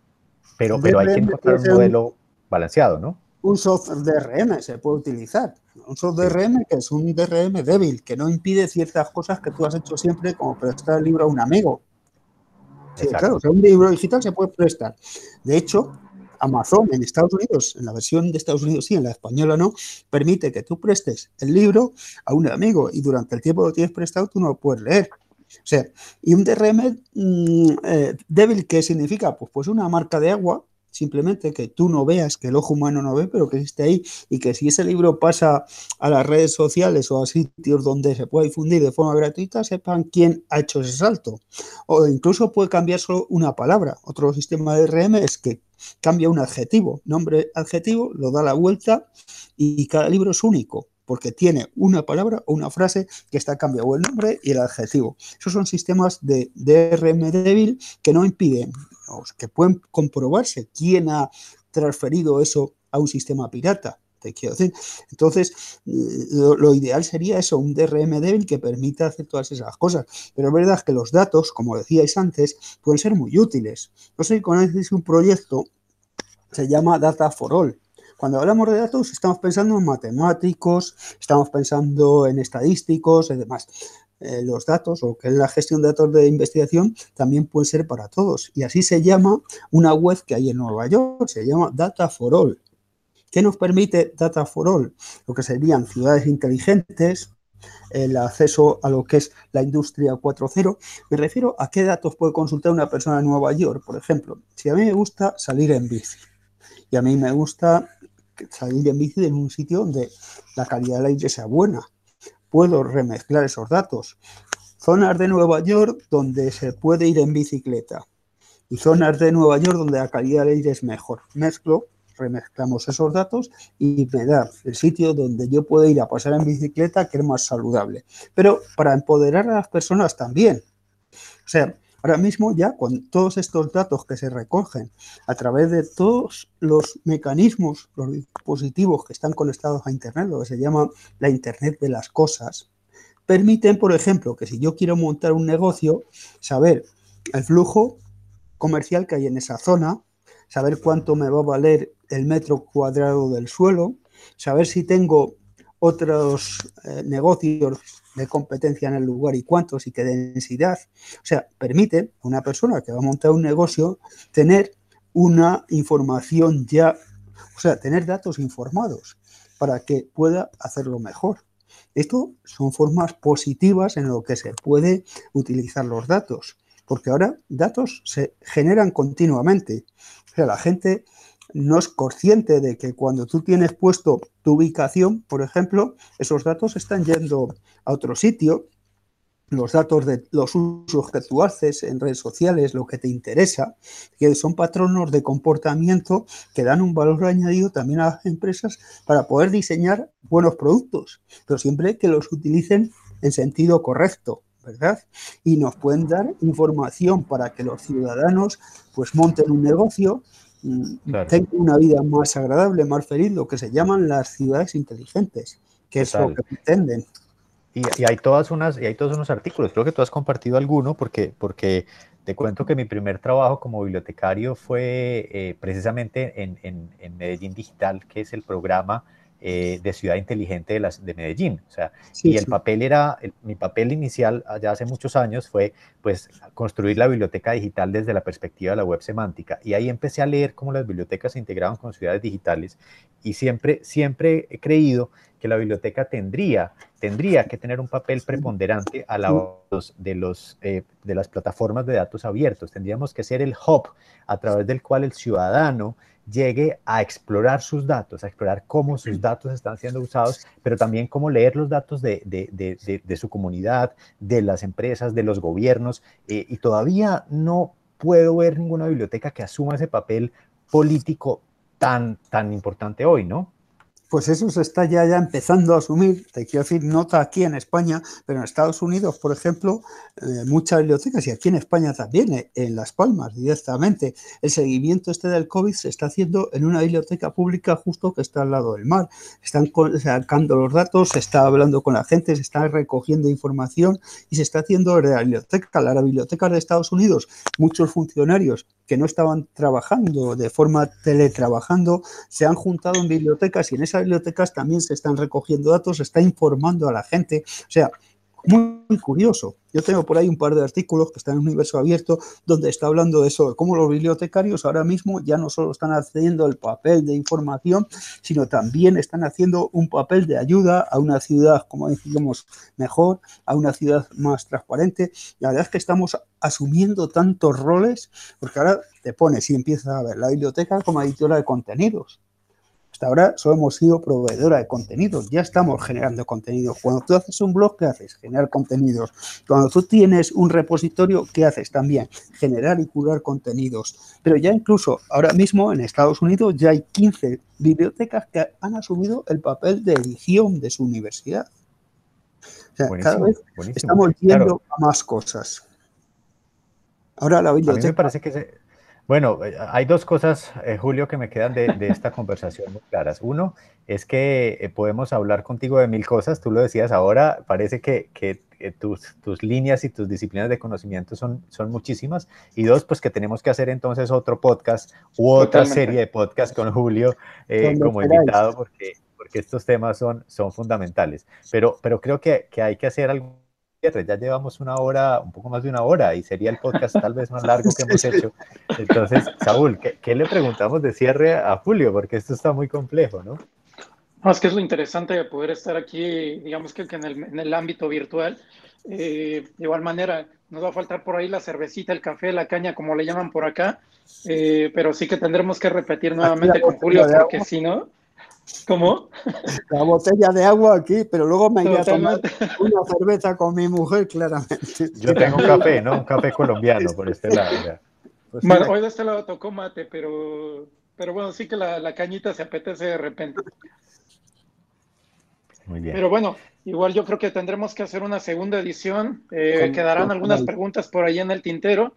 pero, pero hay que encontrar un modelo balanceado, ¿no? Un software DRM se puede utilizar. Un software DRM que es un DRM débil, que no impide ciertas cosas que tú has hecho siempre, como prestar el libro a un amigo. Sí, claro, un libro digital se puede prestar. De hecho, Amazon en Estados Unidos, en la versión de Estados Unidos sí, en la española no, permite que tú prestes el libro a un amigo y durante el tiempo que lo tienes prestado tú no lo puedes leer. O sea, y un DRM mm, eh, débil, ¿qué significa? Pues, pues una marca de agua simplemente que tú no veas, que el ojo humano no ve, pero que existe ahí y que si ese libro pasa a las redes sociales o a sitios donde se pueda difundir de forma gratuita, sepan quién ha hecho ese salto. O incluso puede cambiar solo una palabra. Otro sistema de RM es que cambia un adjetivo, nombre, adjetivo, lo da la vuelta y cada libro es único porque tiene una palabra o una frase que está cambiado el nombre y el adjetivo. Esos son sistemas de DRM débil que no impiden que pueden comprobarse quién ha transferido eso a un sistema pirata. Entonces, lo, ideal sería eso, un DRM débil que permita hacer todas esas cosas. Pero es verdad que los datos, como decíais antes, pueden ser muy útiles. No sé si conocéis un proyecto, se llama Data for All. Cuando hablamos de datos, estamos pensando en matemáticos, estamos pensando en estadísticos y demás. Eh, los datos o que es la gestión de datos de investigación también puede ser para todos. Y así se llama una web que hay en Nueva York, se llama Data for All. ¿Qué nos permite Data for All? Lo que serían ciudades inteligentes, el acceso a lo que es la industria 4.0. Me refiero a qué datos puede consultar una persona en Nueva York, por ejemplo. Si a mí me gusta salir en bici y a mí me gusta salir en bici en un sitio donde la calidad del aire sea buena, puedo remezclar esos datos. Zonas de Nueva York donde se puede ir en bicicleta y zonas de Nueva York donde la calidad del aire es mejor. Mezclo, remezclamos esos datos y me da el sitio donde yo puedo ir a pasar en bicicleta que es más saludable. Pero para empoderar a las personas también. O sea, Ahora mismo ya con todos estos datos que se recogen a través de todos los mecanismos, los dispositivos que están conectados a Internet, lo que se llama la Internet de las cosas, permiten, por ejemplo, que si yo quiero montar un negocio, saber el flujo comercial que hay en esa zona, saber cuánto me va a valer el metro cuadrado del suelo, saber si tengo otros eh, negocios de competencia en el lugar y cuántos y qué densidad. O sea, permite a una persona que va a montar un negocio tener una información ya, o sea, tener datos informados para que pueda hacerlo mejor. Esto son formas positivas en lo que se puede utilizar los datos, porque ahora datos se generan continuamente. O sea, la gente no es consciente de que cuando tú tienes puesto tu ubicación, por ejemplo, esos datos están yendo a otro sitio, los datos de los usos que tú haces en redes sociales, lo que te interesa, que son patronos de comportamiento que dan un valor añadido también a las empresas para poder diseñar buenos productos, pero siempre que los utilicen en sentido correcto. ¿verdad? Y nos pueden dar información para que los ciudadanos pues monten un negocio, tengo una vida más agradable, más feliz, lo que se llaman las ciudades inteligentes, que es lo que pretenden. Y, hay todas unas, y hay todos unos artículos, creo que tú has compartido alguno, porque, porque te cuento que mi primer trabajo como bibliotecario fue eh, precisamente en, en, en Medellín Digital, que es el programa eh, de ciudad inteligente de, las, de Medellín. O sea, y el papel era, mi papel inicial allá hace muchos años fue pues construir la biblioteca digital desde la perspectiva de la web semántica. Y ahí empecé a leer cómo las bibliotecas se integraban con ciudades digitales y siempre, siempre he creído que la biblioteca tendría, tendría que tener un papel preponderante a la de, los, eh, de las plataformas de datos abiertos. Tendríamos que ser el hub a través del cual el ciudadano llegue a explorar sus datos, a explorar cómo sus datos están siendo usados, pero también cómo leer los datos de, su comunidad, de las empresas, de los gobiernos. Eh, y todavía no puedo ver ninguna biblioteca que asuma ese papel político tan, tan importante hoy, ¿no? Pues eso se está ya, ya empezando a asumir, te quiero decir, nota aquí en España, pero en Estados Unidos, por ejemplo, eh, muchas bibliotecas y aquí en España también, eh, en Las Palmas directamente, el seguimiento este del COVID se está haciendo en una biblioteca pública justo que está al lado del mar. Están sacando los datos, se está hablando con la gente, se está recogiendo información y se está haciendo de la biblioteca. La biblioteca de Estados Unidos, muchos funcionarios que no estaban trabajando de forma teletrabajando, se han juntado en bibliotecas y en esas bibliotecas también se están recogiendo datos, se está informando a la gente. O sea, muy, curioso. Yo tengo por ahí un par de artículos que están en Universo Abierto donde está hablando de eso, de cómo los bibliotecarios ahora mismo ya no solo están haciendo el papel de información, sino también están haciendo un papel de ayuda a una ciudad, como decíamos, mejor, a una ciudad más transparente. La verdad es que estamos asumiendo tantos roles, porque ahora te pones y empiezas a ver la biblioteca como editora de contenidos hasta ahora solo hemos sido proveedora de contenidos, ya estamos generando contenidos. Cuando tú haces un blog, ¿qué haces? Generar contenidos. Cuando tú tienes un repositorio, ¿qué haces también? Generar y curar contenidos. Pero ya incluso ahora mismo en Estados Unidos ya hay 15 bibliotecas que han asumido el papel de edición de su universidad. O sea, cada vez estamos yendo a más cosas. Ahora la biblioteca... A mí me parece que se bueno, eh, hay dos cosas, eh, Julio, que me quedan de, esta conversación muy claras. Uno es que eh, podemos hablar contigo de mil cosas, tú lo decías ahora, parece que, tus, tus, líneas y tus disciplinas de conocimiento son, son muchísimas. Y dos, pues que tenemos que hacer entonces otro podcast u otra serie de podcast con Julio como invitado, porque, porque estos temas son, son fundamentales. Pero, pero creo que, que hay que hacer algo ya llevamos una hora, un poco más de una hora, y sería el podcast tal vez más largo que hemos hecho. Entonces, Saúl, ¿qué, le preguntamos de cierre a Julio? Porque esto está muy complejo, ¿no? No, es que es lo interesante de poder estar aquí, digamos que en el, en el ámbito virtual. Eh, de igual manera, nos va a faltar por ahí la cervecita, el café, la caña, como le llaman por acá, eh, pero sí que tendremos que repetir nuevamente con Julio, porque si no, ¿Cómo? La botella de agua aquí, pero luego me iré a tomar una cerveza con mi mujer, claramente. Yo tengo un café, ¿no? Un café colombiano por este lado. Pues bueno, hoy de este lado tocó mate, pero, pero bueno, sí que la, cañita se apetece de repente. Muy bien. Pero bueno, igual yo creo que tendremos que hacer una segunda edición. Eh, quedarán algunas preguntas por ahí en el tintero.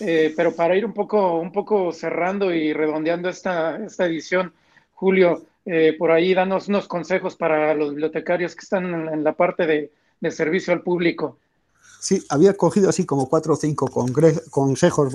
Eh, pero para ir un poco, un poco cerrando y redondeando esta, esta edición, Julio, eh, por ahí danos unos consejos para los bibliotecarios que están en, la parte de, servicio al público. Sí, había cogido así como cuatro o cinco consejos.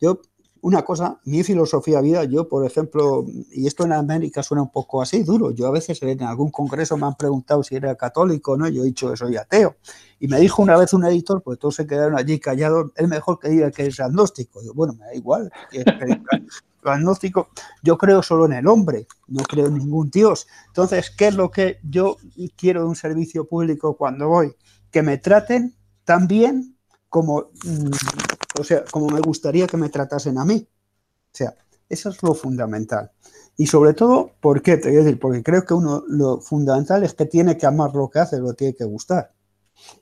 Yo, una cosa, mi filosofía vida, yo, por ejemplo, y esto en América suena un poco así duro, yo a veces en algún congreso me han preguntado si era católico, ¿no? Yo he dicho que soy ateo. Y me dijo una vez un editor, pues todos se quedaron allí callados, es mejor que diga que es agnóstico. Yo, bueno, me da igual, agnóstico, yo creo solo en el hombre, no creo en ningún Dios. Entonces, ¿qué es lo que yo quiero de un servicio público cuando voy? Que me traten tan bien como, mm, o sea, como me gustaría que me tratasen a mí. O sea, eso es lo fundamental. Y sobre todo, ¿por qué? Te voy a decir, porque creo que uno lo fundamental es que tiene que amar lo que hace, lo tiene que gustar.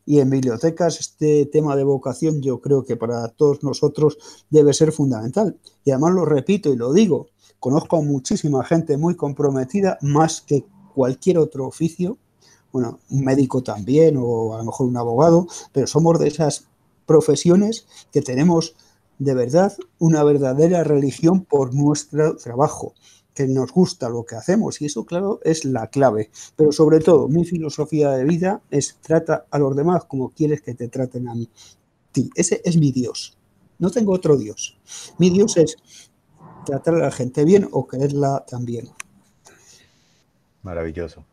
Y en bibliotecas este tema de vocación yo creo que para todos nosotros debe ser fundamental. Y además lo repito y lo digo, conozco a muchísima gente muy comprometida, más que cualquier otro oficio, bueno, un médico también o a lo mejor un abogado, pero somos de esas profesiones que tenemos de verdad una verdadera religión por nuestro trabajo que nos gusta lo que hacemos y eso, claro, es la clave. Pero sobre todo, mi filosofía de vida es trata a los demás como quieres que te traten a mí. Ese es mi Dios. No tengo otro Dios. Mi Dios es tratar a la gente bien o quererla también. Maravilloso.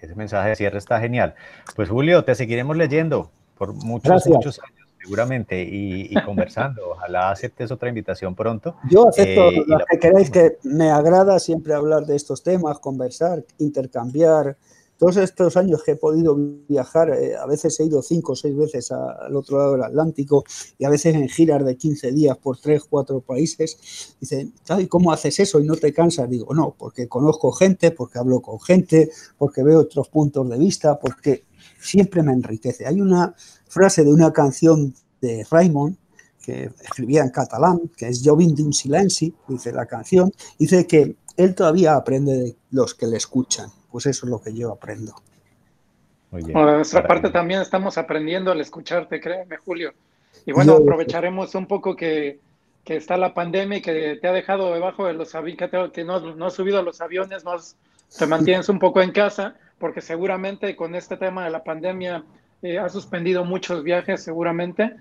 Ese mensaje de cierre está genial. Pues Julio, te seguiremos leyendo por muchos, muchos años seguramente, y, conversando. Ojalá aceptes otra invitación pronto. Yo acepto eh, lo que queráis, que me agrada siempre hablar de estos temas, conversar, intercambiar. Todos estos años que he podido viajar, eh, a veces he ido cinco o seis veces al otro lado del Atlántico y a veces en giras de 15 días por tres, cuatro países. Dicen, ¿y cómo haces eso y no te cansas? Digo, no, porque conozco gente, porque hablo con gente, porque veo otros puntos de vista, porque siempre me enriquece. Hay una frase de una canción de Raymond que escribía en catalán, que es Jo vinc un silenci, dice la canción, dice que él todavía aprende de los que le escuchan. Pues eso es lo que yo aprendo. Muy de nuestra parte también estamos aprendiendo al escucharte, créeme, Julio. Y bueno, aprovecharemos un poco que, está la pandemia y que te ha dejado debajo de los aviones, que, no, no has subido a los aviones, no te mantienes un poco en casa porque seguramente con este tema de la pandemia eh, ha suspendido muchos viajes, seguramente,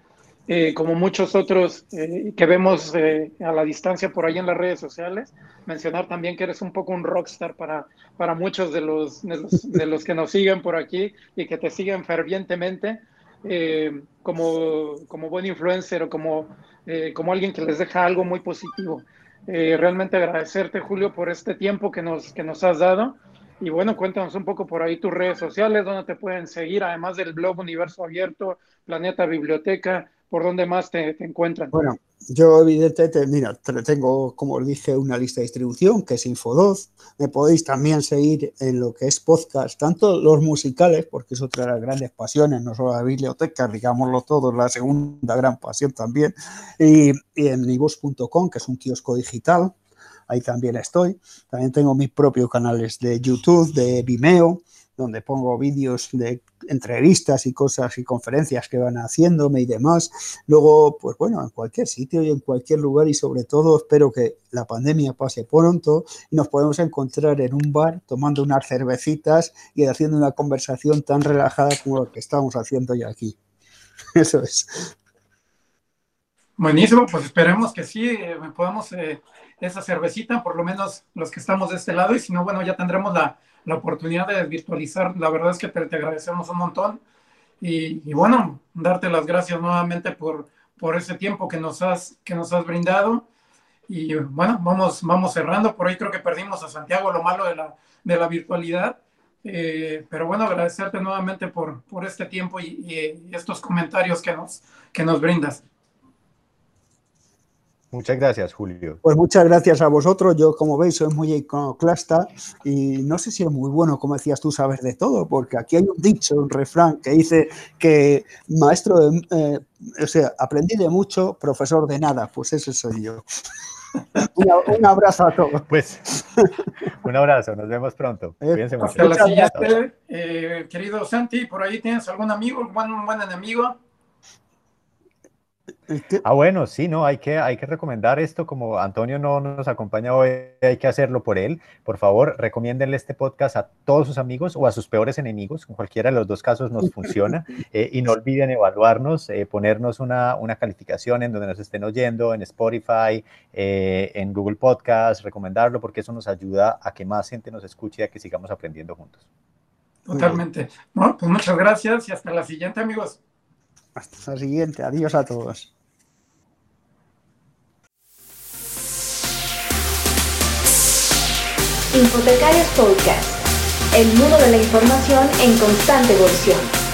eh, como muchos otros eh, que vemos a la distancia por ahí en las redes sociales. Mencionar también que eres un poco un rockstar para, para muchos de los, de los, que nos siguen por aquí y que te siguen fervientemente. eh, como, como buen influencer o como, eh, como alguien que les deja algo muy positivo. Eh, realmente agradecerte, Julio, por este tiempo que nos, que nos has dado. Y bueno, cuéntanos un poco por ahí tus redes sociales, dónde te pueden seguir, además del blog Universo Abierto, Planeta Biblioteca, por dónde más te, te encuentran. Bueno, yo, evidentemente, mira, tengo, como dije, una lista de distribución que es Info2. Me podéis también seguir en lo que es podcast, tanto los musicales, porque es otra de las grandes pasiones, no solo la biblioteca, digámoslo todo, la segunda gran pasión también, y, y en nivos.com, que es un kiosco digital, ahí también estoy. También tengo mis propios canales de YouTube, de Vimeo, donde pongo vídeos de entrevistas y cosas y conferencias que van haciéndome y demás. Luego, pues bueno, en cualquier sitio y en cualquier lugar y sobre todo espero que la pandemia pase pronto y nos podemos encontrar en un bar tomando unas cervecitas y haciendo una conversación tan relajada como lo que estamos haciendo ya aquí. Eso es. Buenísimo, pues esperemos que sí, eh, podamos eh, esa cervecita, por lo menos los que estamos de este lado, y si no, bueno, ya tendremos la, la oportunidad de virtualizar. La verdad es que te, agradecemos un montón. Y, bueno, darte las gracias nuevamente por, por ese tiempo que nos has, que nos has brindado. Y bueno, vamos, vamos cerrando. Por ahí creo que perdimos a Santiago lo malo de la, de la virtualidad. Eh, pero bueno, agradecerte nuevamente por, por este tiempo y, y, estos comentarios que nos, que nos brindas. Muchas gracias, Julio. Pues muchas gracias a vosotros. Yo, como veis, soy muy iconoclasta y no sé si es muy bueno, como decías tú, saber de todo, porque aquí hay un dicho, un refrán que dice que maestro de, eh, o sea, aprendí de mucho, profesor de nada. Pues ese soy yo. un, abrazo a todos. Pues un abrazo, nos vemos pronto. Eh, Cuídense mucho. Hasta la siguiente, eh, querido Santi, por ahí tienes algún amigo, un buen enemigo. Ah, bueno, sí, no, hay que, hay que recomendar esto, como Antonio no nos acompaña hoy, hay que hacerlo por él. Por favor, recomiéndenle este podcast a todos sus amigos o a sus peores enemigos, en cualquiera de los dos casos nos funciona. Eh, y no olviden evaluarnos, eh, ponernos una, una, calificación en donde nos estén oyendo, en Spotify, eh, en Google Podcast, recomendarlo, porque eso nos ayuda a que más gente nos escuche y a que sigamos aprendiendo juntos. Totalmente. Bueno, pues muchas gracias y hasta la siguiente, amigos. Hasta la siguiente. Adiós a todos. Infotecarios Podcast, el mundo de la información en constante evolución.